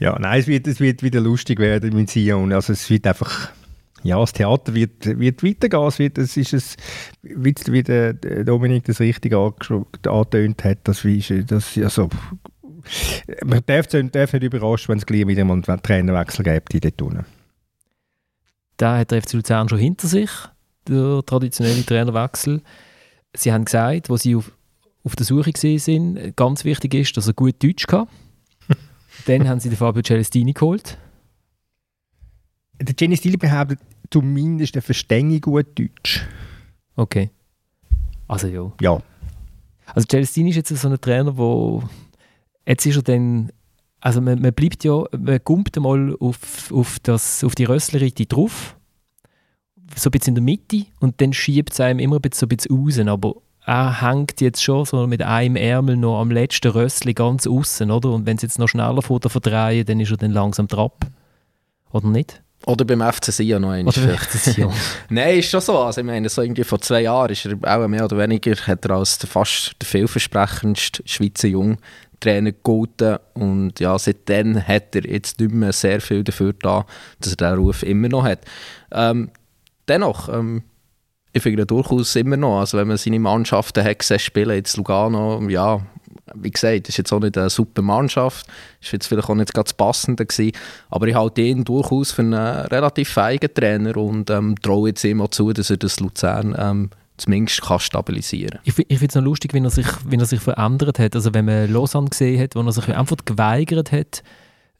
ja, nein, es wird, es wird wieder lustig werden mit Sion. Also es wird einfach, ja, das Theater wird, wird weitergehen. Es, wird, es ist es, wie der Dominik das richtig angetönt hat, das, das also, man darf, darf nicht überraschen, wenn es gleich wieder einen Trainerwechsel gibt in dort Da hat der FC Luzern schon hinter sich, der traditionelle Trainerwechsel. Sie haben gesagt, wo sie auf, auf der Suche gesehen sind, ganz wichtig ist, dass er gut Deutsch kann. Dann haben sie den Fabio Celestini geholt. Der Celestini behauptet zumindest, er verstehe gut Deutsch. Okay. Also ja. Ja. Also Celestini ist jetzt so ein Trainer, der Jetzt ist er dann, also man, man bleibt ja, man kommt mal auf, auf, das, auf die Rösslerite drauf, so ein bisschen in der Mitte und dann schiebt es einem immer ein bisschen, so ein bisschen raus, aber er hängt jetzt schon so mit einem Ärmel noch am letzten Rössli ganz außen, oder? Und wenn es jetzt noch schneller vor der verdrehen, dann ist er dann langsam drauf. Oder nicht? Oder beim FC Sion noch einmal. Oder beim FC Sion. Nein, ist schon so. Also ich meine, so irgendwie vor zwei Jahren ist er auch mehr oder weniger hat er als der fast der vielversprechendste Schweizer Jung Trainer gelten. Und ja, seitdem hat er jetzt nicht mehr sehr viel dafür da, dass er diesen Ruf immer noch hat. Ähm, dennoch, ähm, ich finde durchaus immer noch, also wenn man seine Mannschaften hat gesehen spielen, jetzt Lugano, ja, wie gesagt, das ist jetzt auch nicht eine super Mannschaft, ist jetzt vielleicht auch nicht ganz passend gewesen, aber ich halte ihn durchaus für einen relativ feigen Trainer und ähm, traue jetzt immer zu, dass er das Luzern ähm, zumindest kann stabilisieren Ich, ich finde es noch lustig, wie er, sich, wie er sich verändert hat. Also wenn man Lausanne gesehen hat, wo er sich einfach geweigert hat,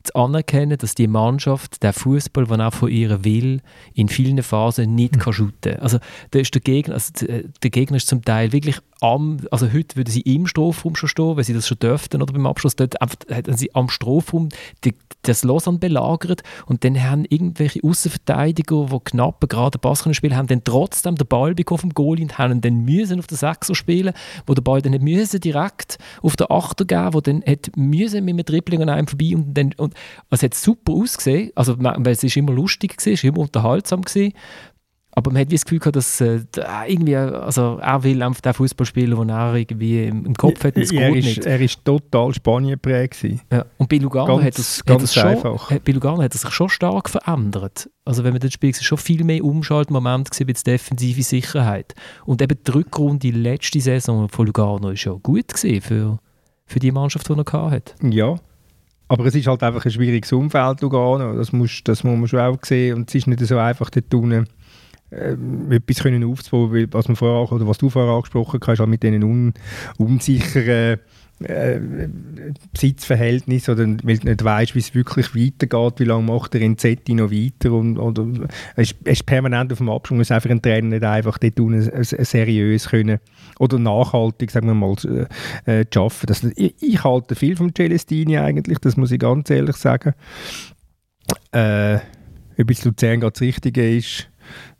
zu anerkennen, dass die Mannschaft der Fußball, den er von ihr will, in vielen Phasen nicht mhm. kann shooten. Also, da ist der, Gegner, also der Gegner ist zum Teil wirklich am, also heute würden sie im Strafraum schon stehen, wenn sie das schon dürften oder beim Abschluss, dort hätten sie am Strafraum die, das Lausanne belagert und dann haben irgendwelche Außenverteidiger, die knapp gerade Pass können spielen, haben dann trotzdem den Ball bekommen vom Goalie und haben dann müssen auf den Sechser spielen, wo der Ball dann nicht müssen direkt auf den Achter geben, wo dann hat müssen mit einem Dribbling an einem vorbei und dann, und es hat super ausgesehen, also weil es ist immer lustig war, es war immer unterhaltsam gewesen, aber man hat wie das Gefühl gehabt, dass äh, irgendwie, also er will einfach den Fußball spielen, den er irgendwie im, Kopf hat. Und er, ist, er ist total Spanien geprägt. Ja. Und bei Lugano, ganz, hat, das, hat das schon, hat, bei Lugano hat er sich schon stark verändert. Also wenn man das Spiel schon viel mehr Umschaltmoment gesehen als defensive Sicherheit. Und eben die Rückrunde, die letzte Saison von Lugano ist ja gut gesehen für, für die Mannschaft, die er hatte. Ja, aber es ist halt einfach ein schwieriges Umfeld, Lugano. Das muss, das muss man schon auch sehen. Und es ist nicht so einfach, dort unten äh, etwas können aufzubauen, was, man vorher, oder was du vorher angesprochen hast, halt mit diesen un, unsicheren äh, Besitzverhältnis oder weil du nicht weißt, wie es wirklich weitergeht, wie lange macht der Inzetti noch weiter und, oder es ist, ist permanent auf dem Abschwung, es einfach ein Trainer nicht einfach dort unten seriös können oder nachhaltig, sagen wir mal, äh, zu arbeiten. Das, ich, ich, halte viel vom Celestini eigentlich, das muss ich ganz ehrlich sagen. Äh, ob es Luzern gerade das Richtige ist,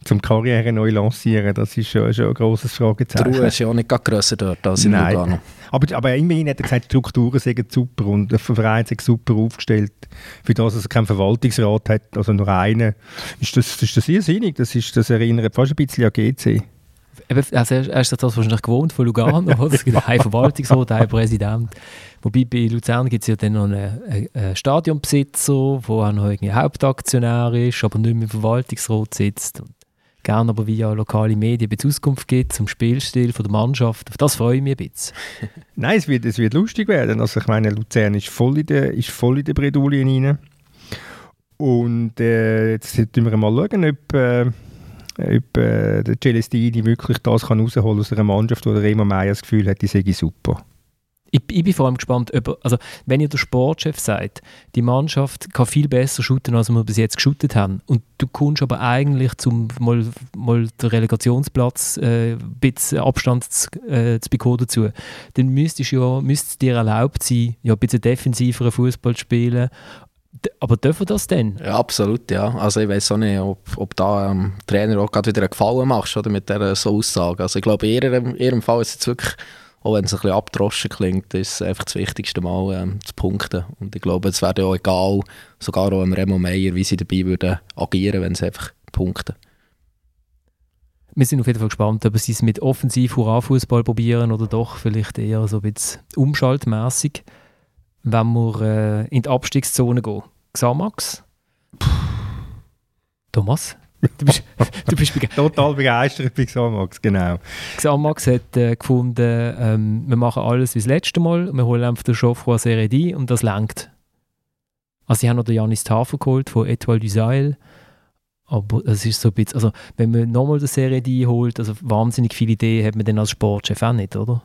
zum Karriere neu lancieren, das ist schon, schon ein grosses Fragezeichen. Die Ruhe ist ja auch nicht grösser dort als in Nein. Lugano. Aber, aber immerhin hat er gesagt, die Strukturen sind super und der Verein ist super aufgestellt. Für das, dass er keinen Verwaltungsrat hat, also nur einen, ist das, ist das irrsinnig. Das, ist, das erinnert fast ein bisschen an GC. Also er ist das wahrscheinlich gewohnt von Lugano? Es gibt einen Verwaltungsrat, einen Präsident. Wobei bei Luzern gibt es ja dann noch einen, einen Stadionbesitzer, der auch noch irgendwie Hauptaktionär ist, aber nicht mehr im Verwaltungsrat sitzt. Und gerne aber via lokale Medien ein Auskunft gibt zum Spielstil von der Mannschaft. Auf das freue ich mich ein bisschen. Nein, es wird, es wird lustig werden. Also ich meine, Luzern ist voll in der, ist voll in der Bredouille rein. Und äh, jetzt müssen wir mal schauen, ob... Äh, ob äh, der Celestini wirklich das kann rausholen aus einer Mannschaft, wo der Remo Meier das Gefühl hat, die sei super. Ich, ich, bin vor allem gespannt, ob, also wenn ihr der Sportchef sagt, die Mannschaft kann viel besser shooten, als wir bis jetzt geshootet haben, und du kommst aber eigentlich zum mal, mal den Relegationsplatz äh, ein Abstand zu, äh, zu bekommen dazu, dann müsstest ja, müsste es dir erlaubt sein, ja, ein bisschen defensiveren Fußball zu spielen, aber dürfen das denn? Ja, absolut, ja. Also ich weiß auch nicht, ob, ob da ähm, Trainer auch gerade wieder einen Gefallen machst oder, mit dieser so Aussage. Also ich glaube, in ihrem, ihrem Fall ist es wirklich, auch wenn es ein bisschen abdroschen klingt, ist einfach das wichtigste Mal ähm, zu punkten. Und ich glaube, es wäre auch egal, sogar auch im Remo Meyer, wie sie dabei würden agieren, wenn sie einfach punkten. Wir sind auf jeden Fall gespannt, ob sie es mit offensiv Hurra-Fußball probieren oder doch vielleicht eher so ein bisschen umschaltmässig wenn wir äh, in die Abstiegszone gehen. Xamax? Thomas? Du bist, du bist total begeistert bei Xamax, genau. Xamax hat äh, gefunden, ähm, wir machen alles wie das letzte Mal, wir holen einfach den Geoffroy Seredi und das lenkt. Also sie haben noch den Janis Tafel geholt von Etoile du Sahel, aber es ist so ein bisschen, also wenn man nochmal den Seredi holt, also wahnsinnig viele Ideen hat man dann als Sportchef auch nicht, oder?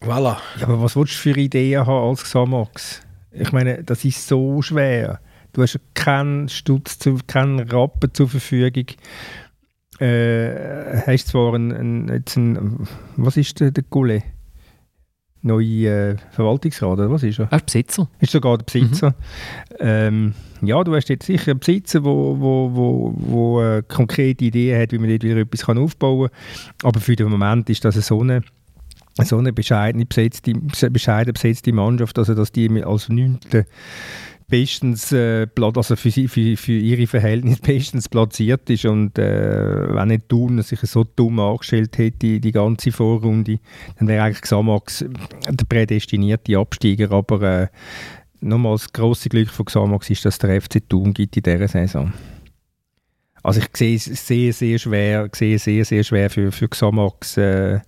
Voilà. Ja, aber was willst du für Ideen haben als Xamax? Ich meine, das ist so schwer. Du hast keinen Stutz, keinen Rappen zur Verfügung. Äh, hast zwar einen, einen, jetzt einen, was ist der, der Goulet? Neue äh, Verwaltungsrat, oder was ist er? Er ist Besitzer. Ist sogar der Besitzer. Mhm. Ähm, ja, du hast jetzt sicher einen Besitzer, der wo, wo, wo, wo äh, konkrete Ideen hat, wie man dort wieder etwas kann aufbauen kann. Aber für den Moment ist das so eine so eine bescheidene besetzte, bescheiden besetzte Mannschaft, also dass die als neunte bestens äh, also für, sie, für, für ihre Verhältnisse bestens platziert ist und äh, wenn nicht Thun sich so dumm angestellt hätte, die, ganze Vorrunde, dann wäre eigentlich Xamax der prädestinierte Absteiger, aber äh, nochmal das grosse Glück von Xamax ist, dass der FC Thun gibt in dieser Saison. Also ich sehe es sehr, sehr schwer, sehe sehr, sehr schwer für, für Xamax äh,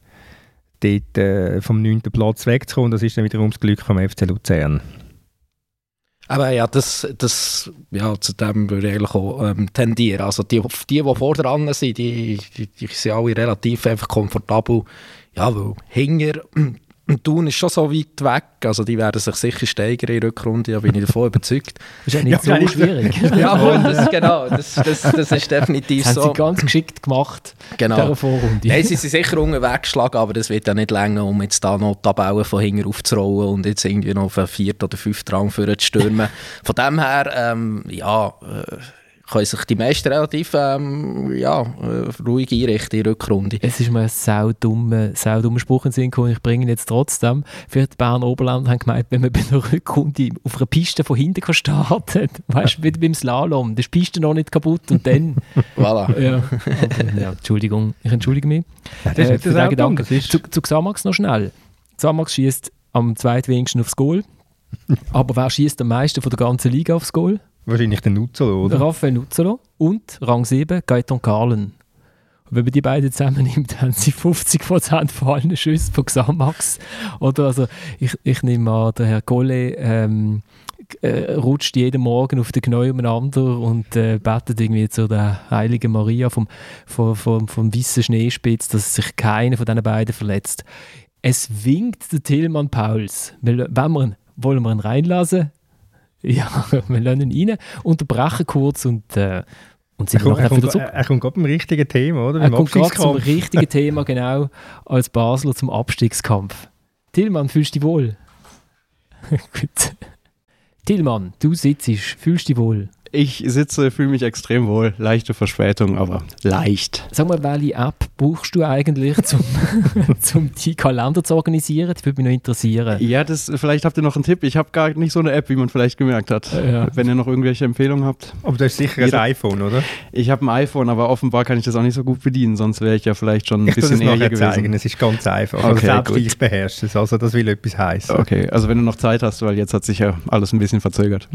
dort äh, vom 9. Platz wegzukommen. Das ist dann wiederum das Glück vom FC Luzern. Aber ja, das, das, ja, zu dem würde ich eigentlich auch ähm, tendieren. Also die, die, die vor dran sind, die, die, die sind alle relativ einfach komfortabel. Ja, weil Hinger, Und Thun ist schon so weit weg, also die werden sich sicher steigern in der Rückrunde, da bin ich davon überzeugt. Das ist ja nicht Ja, so schwierig. ja, voll, das, genau, das, das, das ist definitiv Das haben so. sie ganz geschickt gemacht, Genau. dieser Vorrunde. Nein, sie sind sicher unterwegs geschlagen, aber das wird ja nicht länger, um jetzt da noch die Tabellen von hinten aufzurollen und jetzt irgendwie noch auf einen vierten oder fünften Rang für zu stürmen. von dem her, ähm, ja, äh, können sich die meisten relativ ähm, ja, äh, ruhig einrichten in der Rückrunde. Es ist mir ein saudummer, saudummer Spruch in Sinn gekommen, ich bringe ihn jetzt trotzdem. Für die Berner Oberland haben gemeint, wenn man bei einer Rückrunde auf einer Piste von hinten kann starten weißt du, wie beim Slalom, dann ist die Piste noch nicht kaputt und dann... Voilà. ja. Aber, ja, Entschuldigung, ich entschuldige mich. das ist Äh, Gedanken. ist- Zu, zu Xamax noch schnell. Xamax schießt am zweitwenigsten aufs Goal. Aber wer schießt am meisten von der ganzen Liga aufs Goal? Wahrscheinlich der Nutzelo, oder? Raphael Nuzzolo und Rang 7 Gaetan. Und wenn man die beiden zusammennimmt, haben sie 50% von allen Schüssen von Xamax. Oder also ich, ich nehme an, der Herr Golle ähm, äh, rutscht jeden Morgen auf den Knie umeinander und äh, betet irgendwie zu der heiligen Maria vom, vom, vom, vom weißen Schneespitz, dass sich keiner von diesen beiden verletzt. Es winkt der Tillmann Pauls. Wollen wir ihn reinlassen? Ja, wir lassen ihn rein, unterbrechen kurz und, äh, und Er sind kommt, er, kommt, wieder zurück. er kommt gerade beim richtigen Thema, oder? Er kommt gerade zum richtigen Thema, genau, als Basler zum Abstiegskampf. Tillmann, fühlst du dich wohl? Gut. Tillmann, du sitzt, fühlst du dich wohl? Ich sitze, fühle mich extrem wohl. Leichte Verspätung, aber leicht. Sag mal, welche App brauchst du eigentlich, um zum die Kalender zu organisieren? Das würde mich noch interessieren. Ja, das, vielleicht habt ihr noch einen Tipp. Ich habe gar nicht so eine App, wie man vielleicht gemerkt hat. Ja. Wenn ihr noch irgendwelche Empfehlungen habt. Aber du hast sicher ein iPhone, oder? Ich habe ein iPhone, aber offenbar kann ich das auch nicht so gut bedienen. Sonst wäre ich ja vielleicht schon ein Ich bisschen eher gewesen. zeigen, es ist ganz einfach. Also Okay, selbst gut. ich beherrsche es, also das will etwas heißen. Okay, also wenn du noch Zeit hast, weil jetzt hat sich ja alles ein bisschen verzögert.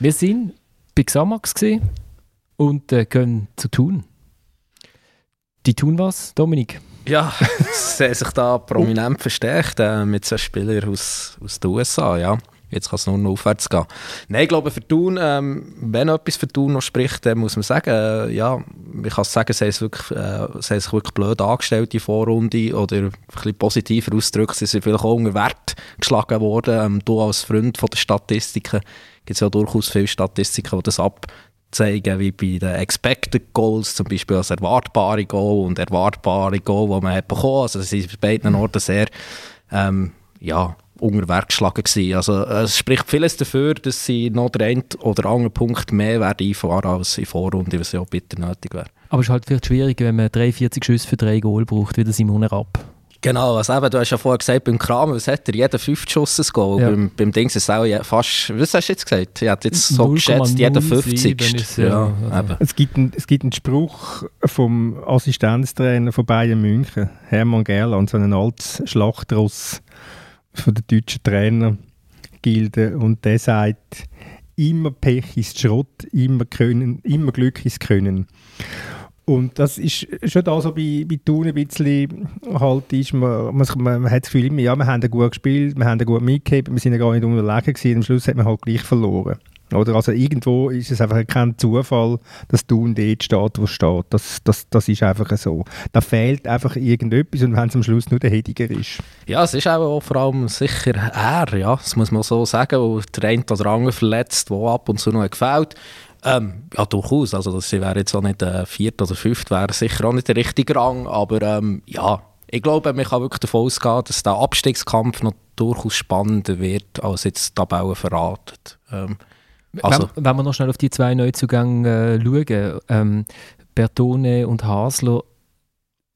Wir sind bei Xamax gewesen und äh, gehen zu Thun. Die tun was, Dominik? Ja, sie haben sich da prominent verstärkt äh, mit so Spielern aus, aus den USA, ja. Jetzt kann es nur noch aufwärts gehen. Nein, ich glaube, für Thun, ähm, wenn etwas für Thun noch spricht, dann muss man sagen, äh, ja, ich kann sagen, sie haben, es wirklich, äh, sie haben sich wirklich blöd angestellt, die Vorrunde, oder ein bisschen positiver ausgedrückt, sie sind vielleicht auch unter Wert geschlagen worden. Ähm, du als Freund von der Statistiken, gibt es ja durchaus viele Statistiken, die das abzeigen, wie bei den Expected Goals, zum Beispiel als erwartbare Goal und erwartbare Goal, die man hat bekommen. Also sie sind bei beiden Orten sehr, ähm, ja, unter Wert geschlagen gewesen. Also es spricht vieles dafür, dass sie noch den einen oder anderen Punkt mehr werden einfahren als in Vorrunde, was ja auch bitter nötig wäre. Aber es ist halt vielleicht schwierig, wenn man 43 Schüsse für drei Goal braucht, wie der Simon Rapp. Genau, also eben, du hast ja vorher gesagt, beim Kramer, was hat er? Jeden fünften Schuss ein Goal. Ja. Beim, beim Dings ist es auch je- fast, was hast du jetzt gesagt? Ich hätte jetzt so geschätzt, jeden 0,07 50. ist, ja, also-. Es gibt, einen, es gibt einen Spruch vom Assistenztrainer von Bayern München, Hermann Gerland, so ein altes Schlachtross von der deutschen Trainergilde und der sagt, immer Pech ist Schrott, immer, können, immer Glück ist Können. Und das ist schon da so bei, bei Thun ein bisschen halt ist, man, man, man, hat das Gefühl immer, ja, wir haben gut gespielt, wir haben gut mitgegeben, wir sind gar nicht unterlegen gewesen, am Schluss hat man halt gleich verloren. Oder? Also irgendwo ist es einfach kein Zufall, dass Thun dort steht, wo es steht. Das, das, das ist einfach so. Da fehlt einfach irgendetwas und wenn es am Schluss nur der Hediger ist. Ja, es ist auch vor allem sicher er, ja, das muss man so sagen, wo der eine oder andere verletzt, wo ab und zu noch gefällt. Ähm, ja, durchaus, also das wäre jetzt auch nicht der vierte oder fünfte, wäre sicher auch nicht der richtige Rang, aber ähm, ja, ich glaube, man kann wirklich davon ausgehen, dass der Abstiegskampf noch durchaus spannender wird, als jetzt die Tabelle verratet. Ähm, also, wenn, wenn wir noch schnell auf die zwei Neuzugänge äh, schauen, ähm, Bertone und Hasler,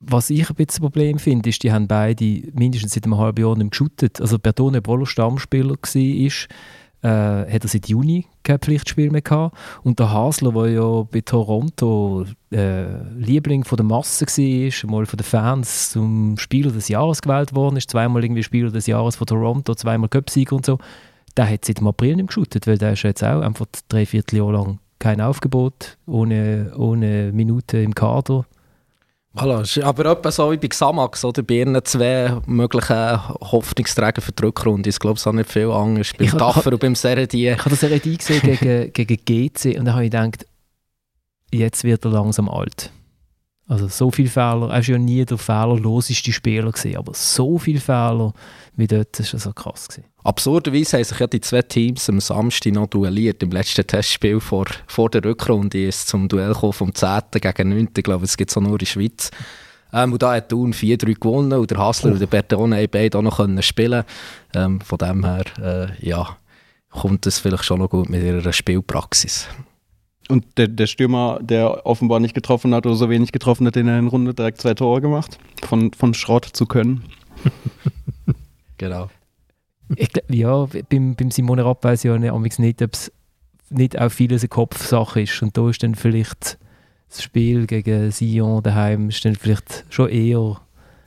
was ich ein bisschen ein Problem finde, ist, die haben beide mindestens seit einem halben Jahr nicht geshootet. Also Bertone, obwohl er Stammspieler war, äh, hat er seit Juni kein Pflichtspiel mehr gehabt. Und der Hasler, der ja bei Toronto äh, Liebling von der Masse war, mal von den Fans zum Spieler des Jahres gewählt worden ist, zweimal irgendwie Spieler des Jahres von Toronto, zweimal Cupsieger und so, der hat seit dem April nicht mehr geshootet, weil der ist jetzt auch einfach drei Vierteljahr lang kein Aufgebot, ohne, ohne Minute im Kader. Voilà, aber etwa so wie bei Xamax, oder? Bei ihren zwei möglichen Hoffnungsträgern für die Rückrunde. Ich glaube, es auch nicht viel anders. Beim Taffer und beim Seredi. Ich habe das Serie gesehen gegen, gegen GC und da habe ich gedacht, jetzt wird er langsam alt. Also so viele Fehler, er war ja nie der fehlerloseste Spieler gewesen, aber so viele Fehler wie dort, das war so krass. Gewesen. Absurderweise haben sich ja die zwei Teams am Samstag noch duelliert. Im letzten Testspiel vor, vor der Rückrunde ist es zum Duell vom 10. gegen 9. Ich glaube, es gibt es auch nur in der Schweiz. Ähm, und da hat Thun 4-3 gewonnen und der Hassler oh. und der Bertone haben beide auch noch können spielen ähm, Von dem her, äh, ja, kommt es vielleicht schon noch gut mit ihrer Spielpraxis. Und der, der Stürmer, der offenbar nicht getroffen hat oder so wenig getroffen hat, in der Runde direkt zwei Tore gemacht, von, von Schrott zu können. genau. Ich, ja, beim, beim Simone Rapp weiß ich ja nicht, ob es nicht auch vieles eine Kopfsache ist. Und da ist dann vielleicht das Spiel gegen Sion daheim ist dann vielleicht schon eher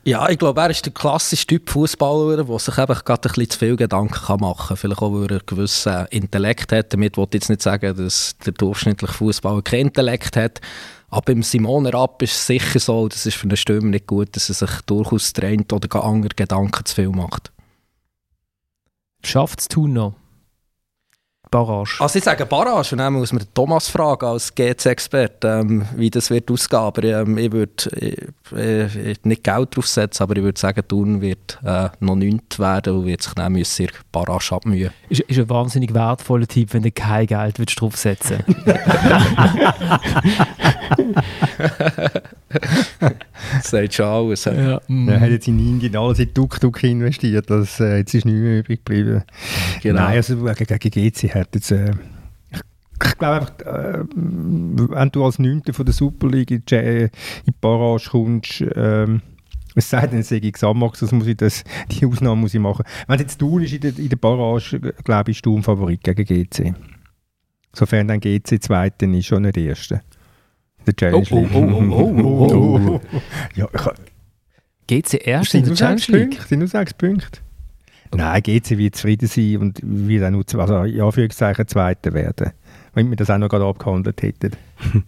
ja, ich glaube, er ist der klassische Typ Fußballer, der sich eben gerade ein bisschen zu viel Gedanken machen kann. Vielleicht auch, weil er einen gewissen Intellekt hat. Damit wollte ich jetzt nicht sagen, dass der durchschnittliche Fußballer keinen Intellekt hat. Aber beim Simone Rapp ist es sicher so, das ist für einen Stürmer nicht gut, dass er sich durchaus trennt oder gar andere Gedanken zu viel macht. Schafft es tun noch? Barrage? Also ich sage Barrage und dann muss man Thomas fragen als GC-Experte, ähm, wie das wird ausgehen. Aber ähm, ich würde nicht Geld draufsetzen, aber ich würde sagen, Thun wird äh, noch nichts werden und wird sich dann müssen Barrage abmühen. Ist, ist ein wahnsinnig wertvoller Typ, wenn du kein Geld willst draufsetzen Das sagt schon alles. Ja. Mm. Er hat jetzt in Indien alles in Tuk-Tuk investiert, das, äh, jetzt ist nichts mehr übrig geblieben. Genau. Nein, also gegen GC hat jetzt... Äh, ich glaube einfach, äh, wenn du als Neunter von der Superliga in die Barrage kommst, ähm, es sei denn, es sei Xamax, das muss ich das, die Ausnahme muss ich machen. Wenn es jetzt du ist in der, in der Barrage, glaube ich, ist du ein Favorit gegen GC. Sofern dann GC Zweiter ist, schon nicht Erster. Der Challenge oh, oh, oh, oh, oh, oh, oh. ja, GC Erster in der Challenge League? Sind nur sechs Punkte. Nein, GC wird zufrieden sein und wird auch nur, also in Anführungszeichen Zweiter werden. Wenn wir das auch noch gerade abgehandelt hätten.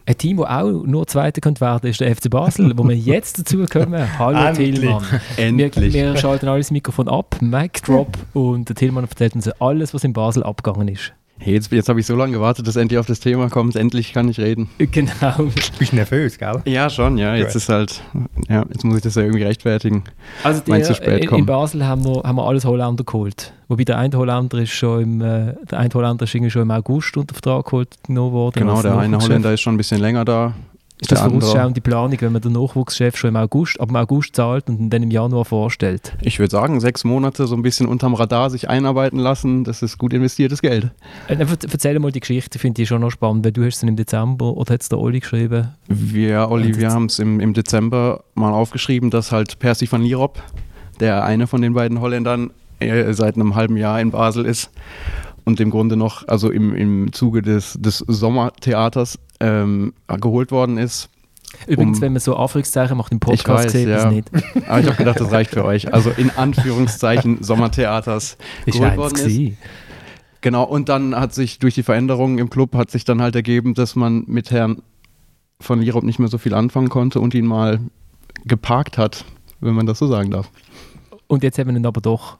Ein Team, das auch nur Zweiter könnte werden, ist der FC Basel, wo wir jetzt dazu kommen. Hallo Tillmann. Endlich. Wir, wir schalten alles Mikrofon ab, Mic Drop und der Tillmann erzählt uns alles, was in Basel abgegangen ist. Hey, jetzt, jetzt habe ich so lange gewartet, dass endlich auf das Thema kommt. Endlich kann ich reden. Genau. Bist nervös, gell? Ja, schon, ja. Jetzt ist halt, ja, jetzt muss ich das ja irgendwie rechtfertigen. Also die, zu spät in, in Basel haben wir, haben wir alles Holländer geholt. Wobei der eine Holländer ist schon im, äh, der eine Holländer ist schon im August unter Vertrag geholt genommen worden. Genau, der eine Holländer ist schon ein bisschen länger da. Ist das vorausschauende Planung, wenn man den Nachwuchschef schon im August, ab im August zahlt und dann im Januar vorstellt? Ich würde sagen, sechs Monate so ein bisschen unterm Radar sich einarbeiten lassen, das ist gut investiertes Geld. Äh, erzähl mal die Geschichte, finde ich schon noch spannend, weil du hast es im Dezember oder hat es der Olli geschrieben? Wir, Olli, wir haben es im, im Dezember mal aufgeschrieben, dass halt Percy van Lierop, der eine von den beiden Holländern, äh, seit einem halben Jahr in Basel ist und im Grunde noch, also im, im Zuge des, des Sommertheaters ähm, geholt worden ist. Übrigens, um, wenn man so Anführungszeichen macht im Podcast, ich weiß, ja. nicht. Aber ich habe gedacht, das reicht für euch. Also in Anführungszeichen Sommertheaters geholt worden ist. Genau, und dann hat sich durch die Veränderungen im Club hat sich dann halt ergeben, dass man mit Herrn von Lirop nicht mehr so viel anfangen konnte und ihn mal geparkt hat, wenn man das so sagen darf. Und jetzt haben wir ihn aber doch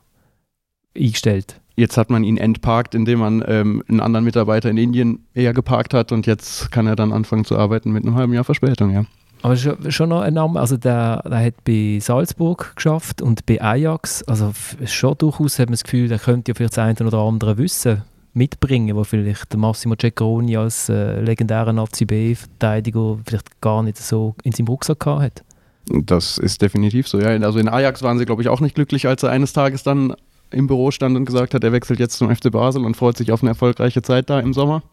eingestellt. Jetzt hat man ihn entparkt, indem man ähm, einen anderen Mitarbeiter in Indien eher geparkt hat und jetzt kann er dann anfangen zu arbeiten mit einem halben Jahr Verspätung, ja. Aber schon, noch ein Name, also der, der hat bei Salzburg geschafft und bei Ajax, also schon durchaus hat man das Gefühl, der könnte ja vielleicht das eine oder andere Wissen mitbringen, wo vielleicht Massimo Ceccaroni als äh, legendärer Nazi-B-Verteidiger vielleicht gar nicht so in seinem Rucksack gehabt hat. Das ist definitiv so, ja. Also in Ajax waren sie, glaube ich, auch nicht glücklich, als er eines Tages dann im Büro stand und gesagt hat, er wechselt jetzt zum FC Basel und freut sich auf eine erfolgreiche Zeit da im Sommer.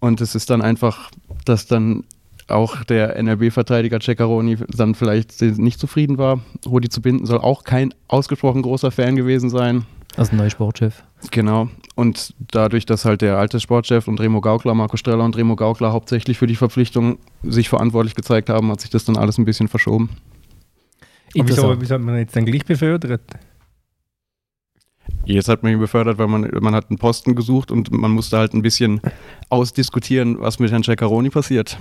Und es ist dann einfach, dass dann auch der NRB-Verteidiger Ceccaroni dann vielleicht nicht zufrieden war. Rudi zu binden soll auch kein ausgesprochen großer Fan gewesen sein. Also ein neuer Sportchef. Genau. Und dadurch, dass halt der alte Sportchef und Remo Gaukler, Marco Streller und Remo Gaukler hauptsächlich für die Verpflichtung sich verantwortlich gezeigt haben, hat sich das dann alles ein bisschen verschoben. wieso, wieso hat man jetzt dann gleich befördert? Jetzt hat man ihn befördert, weil man, man hat einen Posten gesucht und man musste halt ein bisschen ausdiskutieren, was mit Herrn Ceccaroni passiert.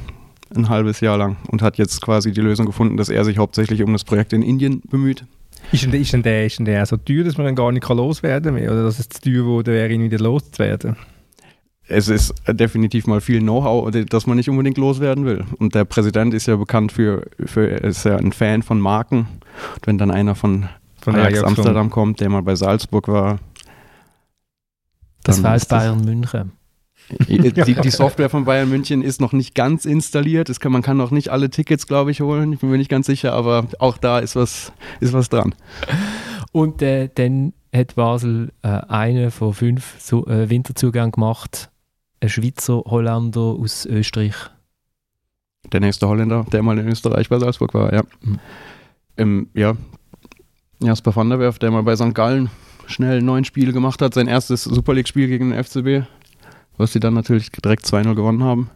Ein halbes Jahr lang. Und hat jetzt quasi die Lösung gefunden, dass er sich hauptsächlich um das Projekt in Indien bemüht. Ist denn, ist denn, der, ist denn der so teuer, dass man ihn gar nicht loswerden kann? Oder dass es zu teuer wurde, wäre, ihn wieder loszuwerden? es ist definitiv mal viel Know-how, das man nicht unbedingt loswerden will. Und der Präsident ist ja bekannt für, für ist ja ein Fan von Marken. Und wenn dann einer von, von Ajax, Ajax Amsterdam kommt, der mal bei Salzburg war. Das war als Bayern München. Die, die, Software von Bayern München ist noch nicht ganz installiert. Kann, man kann noch nicht alle Tickets, glaube ich, holen. Ich bin mir nicht ganz sicher, aber auch da ist was, ist was dran. Und äh, dann hat Basel äh, einen von fünf so, äh, Winterzugängen gemacht ein Schweizer Holländer aus Österreich. Der nächste Holländer, der mal in Österreich bei Salzburg war, ja. Mhm. Ähm, ja, Jasper van der Werf, der mal bei St. Gallen schnell neun Spiele gemacht hat, sein erstes Super League-Spiel gegen den FCB, was sie dann natürlich direkt 2-0 gewonnen haben.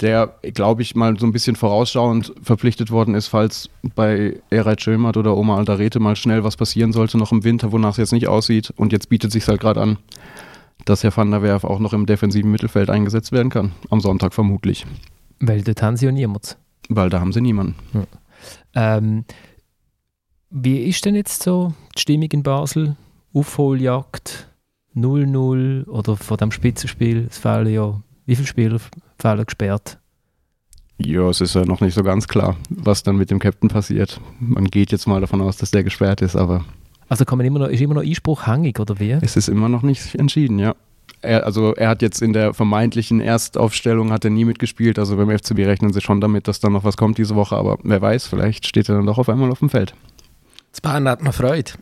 Der, glaube ich, mal so ein bisschen vorausschauend verpflichtet worden ist, falls bei Ereit Schömert oder Oma Aldarete mal schnell was passieren sollte, noch im Winter, wonach es jetzt nicht aussieht. Und jetzt bietet sich halt gerade an, dass Herr van der Werf auch noch im defensiven Mittelfeld eingesetzt werden kann. Am Sonntag vermutlich. Weil dort haben sie ja niemanden. Weil da haben sie niemanden. Ja. Ähm, wie ist denn jetzt so die Stimmung in Basel? Aufholjagd 0-0 oder vor dem Spitzenspiel? Es fehlen ja, wie viele Spieler fehlen gesperrt? Ja, es ist ja noch nicht so ganz klar, was dann mit dem Captain passiert. Man geht jetzt mal davon aus, dass der gesperrt ist, aber also kann man immer noch, ist immer noch Einspruch hängig, oder wie? Es ist immer noch nicht entschieden, ja. Er, also er hat jetzt in der vermeintlichen Erstaufstellung hat er nie mitgespielt. Also beim FCB rechnen sie schon damit, dass dann noch was kommt diese Woche. Aber wer weiß, vielleicht steht er dann doch auf einmal auf dem Feld. Das Bayern hat man Freude.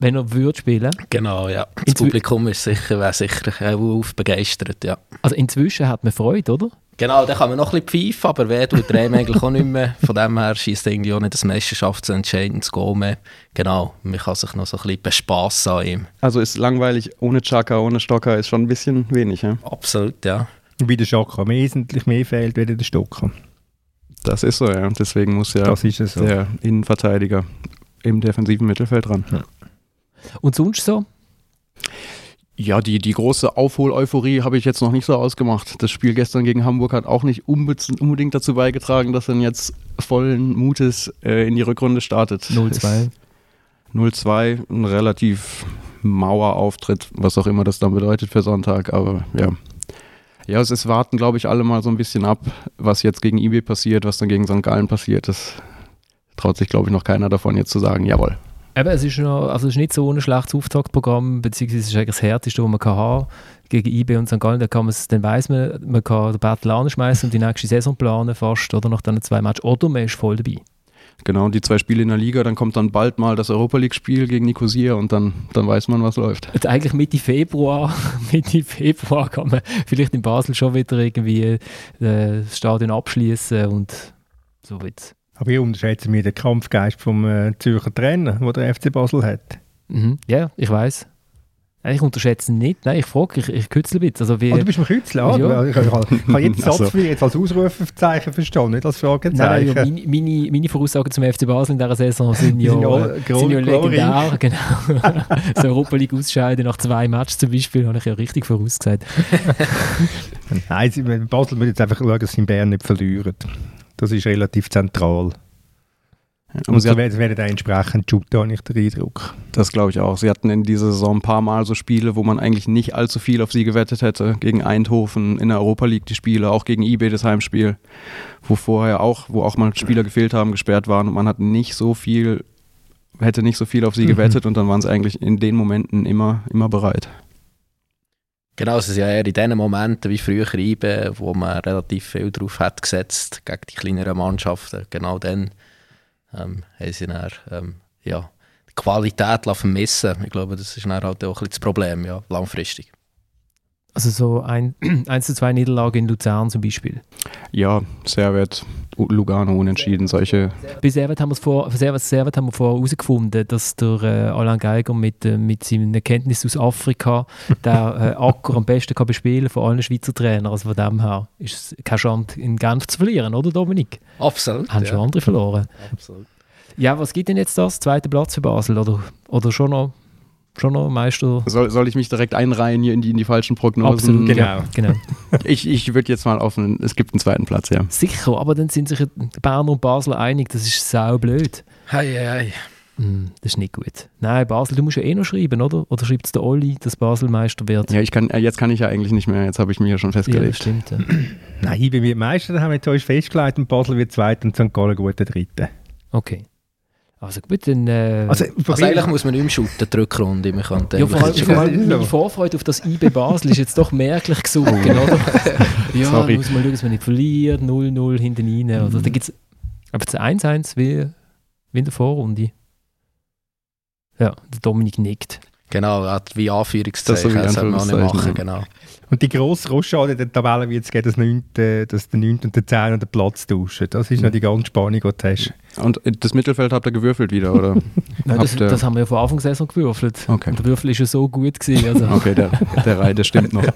Wenn er würde spielen? Genau, ja. Das Inzwi Publikum ist sicher, wäre sicher auch begeistert, ja. Also inzwischen hat man Freude, oder? Genau, da kann man noch ein bisschen pfeifen, aber wer tut der eigentlich auch nicht mehr. Von dem her schießt irgendwie auch nicht das Meisterschaftsentscheidendes Goal mehr. Genau, man kann sich noch so ein bisschen bespassen an ihm. Also ist langweilig ohne Chaka, ohne Stocker ist schon ein bisschen wenig, ja? Absolut, ja. Wie der Stocker wesentlich mehr fehlt wie der Stocker. Das ist so, ja. Deswegen muss ja so. der Innenverteidiger im defensiven Mittelfeld ran. Ja. Und sonst so? Ja, die, die große Aufhol-Euphorie habe ich jetzt noch nicht so ausgemacht. Das Spiel gestern gegen Hamburg hat auch nicht unbedingt dazu beigetragen, dass er jetzt vollen Mutes äh, in die Rückrunde startet. 0-2. 0-2, ein relativ mauer Auftritt, was auch immer das dann bedeutet für Sonntag, aber ja. Ja, es ist warten, glaube ich, alle mal so ein bisschen ab, was jetzt gegen IB passiert, was dann gegen St. Gallen passiert. Das traut sich, glaube ich, noch keiner davon jetzt zu sagen, jawohl. Eben, es ist, noch, also es ist nicht so ein schlechtes Auftaktprogramm, beziehungsweise es ist eigentlich das härteste, das man kann haben gegen IB und St. Gallen. Dann, kann dann weiss man, man kann den Battle anschmeißen und die nächste Saison planen fast, oder nach diesen zwei Matches. Oder man ist voll dabei. Genau, die zwei Spiele in der Liga, dann kommt dann bald mal das Europa League-Spiel gegen Nicosia und dann, dann weiß man, was läuft. Und eigentlich Mitte Februar, Mitte Februar kann man vielleicht in Basel schon wieder irgendwie äh, das Stadion abschließen und so wird aber ich unterschätze mir den Kampfgeist vom äh, Zürcher Trainer, den der FC Basel hat. Mhm. Ja, ich weiß. Ich unterschätze ihn nicht. Nein, ich frage, ich, ich kützle ein Also wie, oh, du bist ein Kützle? Ah, ja. Ich, ich, ich kann jeden Satz also. jetzt als Ausrufezeichen verstehen, nicht als Fragezeichen. Nein, ja, meine, meine, meine Voraussagen zum FC Basel in dieser Saison sind ja, sind, sind ja legendär. Genau. so Europa League ausscheiden nach zwei Matches zum Beispiel, habe ich ja richtig vorausgesagt. Nein, Basel muss jetzt einfach schauen, dass sie in Bern nicht verlieren. Das ist relativ zentral. Und sie werden, werden da entsprechend shooten, habe ich den Eindruck. Das glaube ich auch. Sie hatten in dieser Saison ein paar Mal so Spiele, wo man eigentlich nicht allzu viel auf sie gewettet hätte. Gegen Eindhoven in der Europa League die Spiele, auch gegen IB das Heimspiel, wo vorher auch, wo auch mal Spieler gefehlt haben, gesperrt waren und man hat nicht so viel, hätte nicht so viel auf sie mhm. gewettet und dann waren sie eigentlich in den Momenten immer, immer bereit. Genau, es ist ja eher in den Momenten wie früher IBE, wo man relativ viel drauf hat gesetzt gegen die kleineren Mannschaften. Genau dann ähm, haben sie dann, ähm, ja, die Qualität vermissen Ich glaube, das ist dann halt auch ein das Problem, ja, langfristig. Also so ein 1 zu 2 Niederlage in Luzern zum Beispiel. Ja, Servet, Lugano unentschieden, solche. Bei Servet haben wir vor, Servet, Servet haben wir vorher herausgefunden, dass der äh, Alain Geiger mit, äh, mit seinen Kenntnissen aus Afrika der äh, Acker am besten kann bespielen von allen Schweizer Trainern. Also von dem her ist es keine Chance in Genf zu verlieren, oder Dominik? Absolut. Haben ja. schon andere verloren. Absolut. Ja, was gibt denn jetzt das? Zweiter Platz für Basel oder, oder schon noch schon noch Meister. Soll, soll ich mich direkt einreihen hier in die, in die falschen Prognosen? Absolut, genau. genau. ich ich würde jetzt mal offen, es gibt einen zweiten Platz, ja. Sicher, aber dann sind sich Bern und Basel einig, das ist sau blöd. Hei, hei, hei. Mm, das ist nicht gut. Nein, Basel, du musst ja eh noch schreiben, oder? Oder schreibt es der Olli, dass Basel Meister wird? Ja, ich kann, äh, jetzt kann ich ja eigentlich nicht mehr. Jetzt habe ich mich ja schon Ja, festgelegt. stimmt. Ja. Nein, IB wird Meister, haben wir jetzt festgelegt und Basel wird Zweiter und St. Gallen guter Dritter. Okay. Also gut, dann... Äh, Also, Also eigentlich muss man nicht mehr shooten, die Rückrunde. Man kann ja, vor allem, vor allem meine. Vorfreude auf das IB Basel ist jetzt doch merklich gesunken, oder? ja, Sorry. da muss man schauen, dass man nicht verliert, 0-0 hinten rein. Oder da gibt es einfach das 1-1 wie, wie in der Vorrunde. Ja, der Dominik nickt. Genau, hat wie Anführungszeichen. Das Das soll man auch nicht machen, genau. Und die grosse Rochade in der Tabelle wird es geben, dass, 9., dass der 9. und der 10. den Platz tauschen. Das ist noch die ganze Spannung, die du hast. Und das Mittelfeld habt ihr gewürfelt wieder, oder? Nein, das, das haben wir ja vor Anfang der Saison gewürfelt. Okay. Und der Würfel ist ja so gut gewesen. Also. Okay, der, der Reihe, der stimmt noch.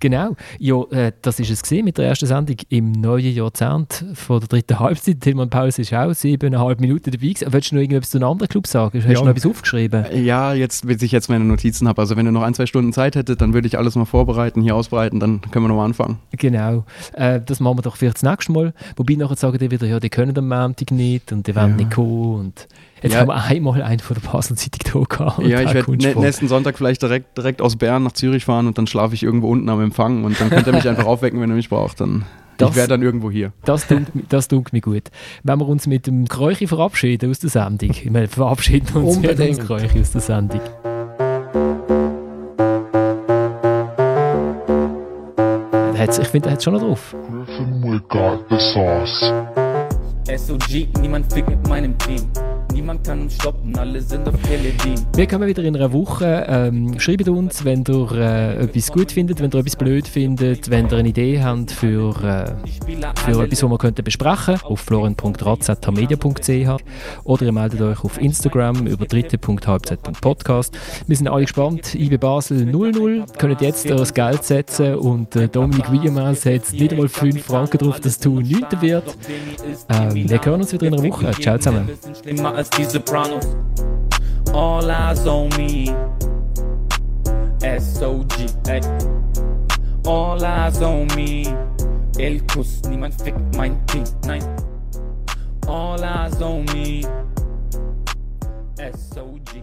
Genau. Ja, äh, das ist es gesehen mit der ersten Sendung im neuen Jahrzehnt von der dritten Halbzeit. Tilman Pause ist auch siebeneinhalb Minuten dabei gewesen. Willst du noch irgendetwas zu einem anderen Club sagen? Hast Ja. du noch etwas aufgeschrieben? Ja, jetzt, bis ich jetzt meine Notizen habe. Also wenn du noch ein, zwei Stunden Zeit hättet, dann würde ich alles mal vorbereiten, hier ausbreiten, dann können wir nochmal anfangen. Genau. Äh, das machen wir doch vielleicht das nächste Mal. Wobei nachher sagen die wieder, ja, die können am Montag nicht und die wollen Ja. nicht kommen. Und jetzt Ja. haben wir einmal einen von der Basel hier gehabt. ja, ich werde nächsten Sonntag vielleicht direkt, direkt aus Bern nach Zürich fahren und dann schlafe ich irgendwo unten am Empfang und dann könnt ihr mich einfach aufwecken, wenn ihr mich braucht. Dann, Das- ich wäre dann irgendwo hier. Das tut, das tut mir gut. Wenn wir uns mit dem Kräuchi verabschieden aus der Sendung. Ich meine, verabschieden uns mit Unbedingt. dem Kräuchi aus der Sendung. Hat's- Ich finde, er hat schon noch drauf. SOG, niemand fickt mit meinem Team. Niemand kann uns stoppen, alle sind auf Teledin. Wir kommen wieder in einer Woche. Ähm, schreibt uns, wenn ihr äh, etwas gut findet, wenn ihr etwas blöd findet, wenn ihr eine Idee habt für, äh, für etwas, was wir könnten besprechen auf florian.ratz.media.ch oder ihr meldet euch auf Instagram über dritte.halbzeit.podcast. Wir sind alle gespannt. IB Basel 0-0, können jetzt das Geld setzen und äh, Dominik Wiegemann setzt nicht einmal 5 Franken drauf, dass du 9. wird. Ähm, wir hören uns wieder in einer Woche. Ciao zusammen. Schlimmer Sopranos. All eyes on me. SOG. All eyes on me. El Kuss, niemand fickt mein Team, nein. All eyes on me. SOG.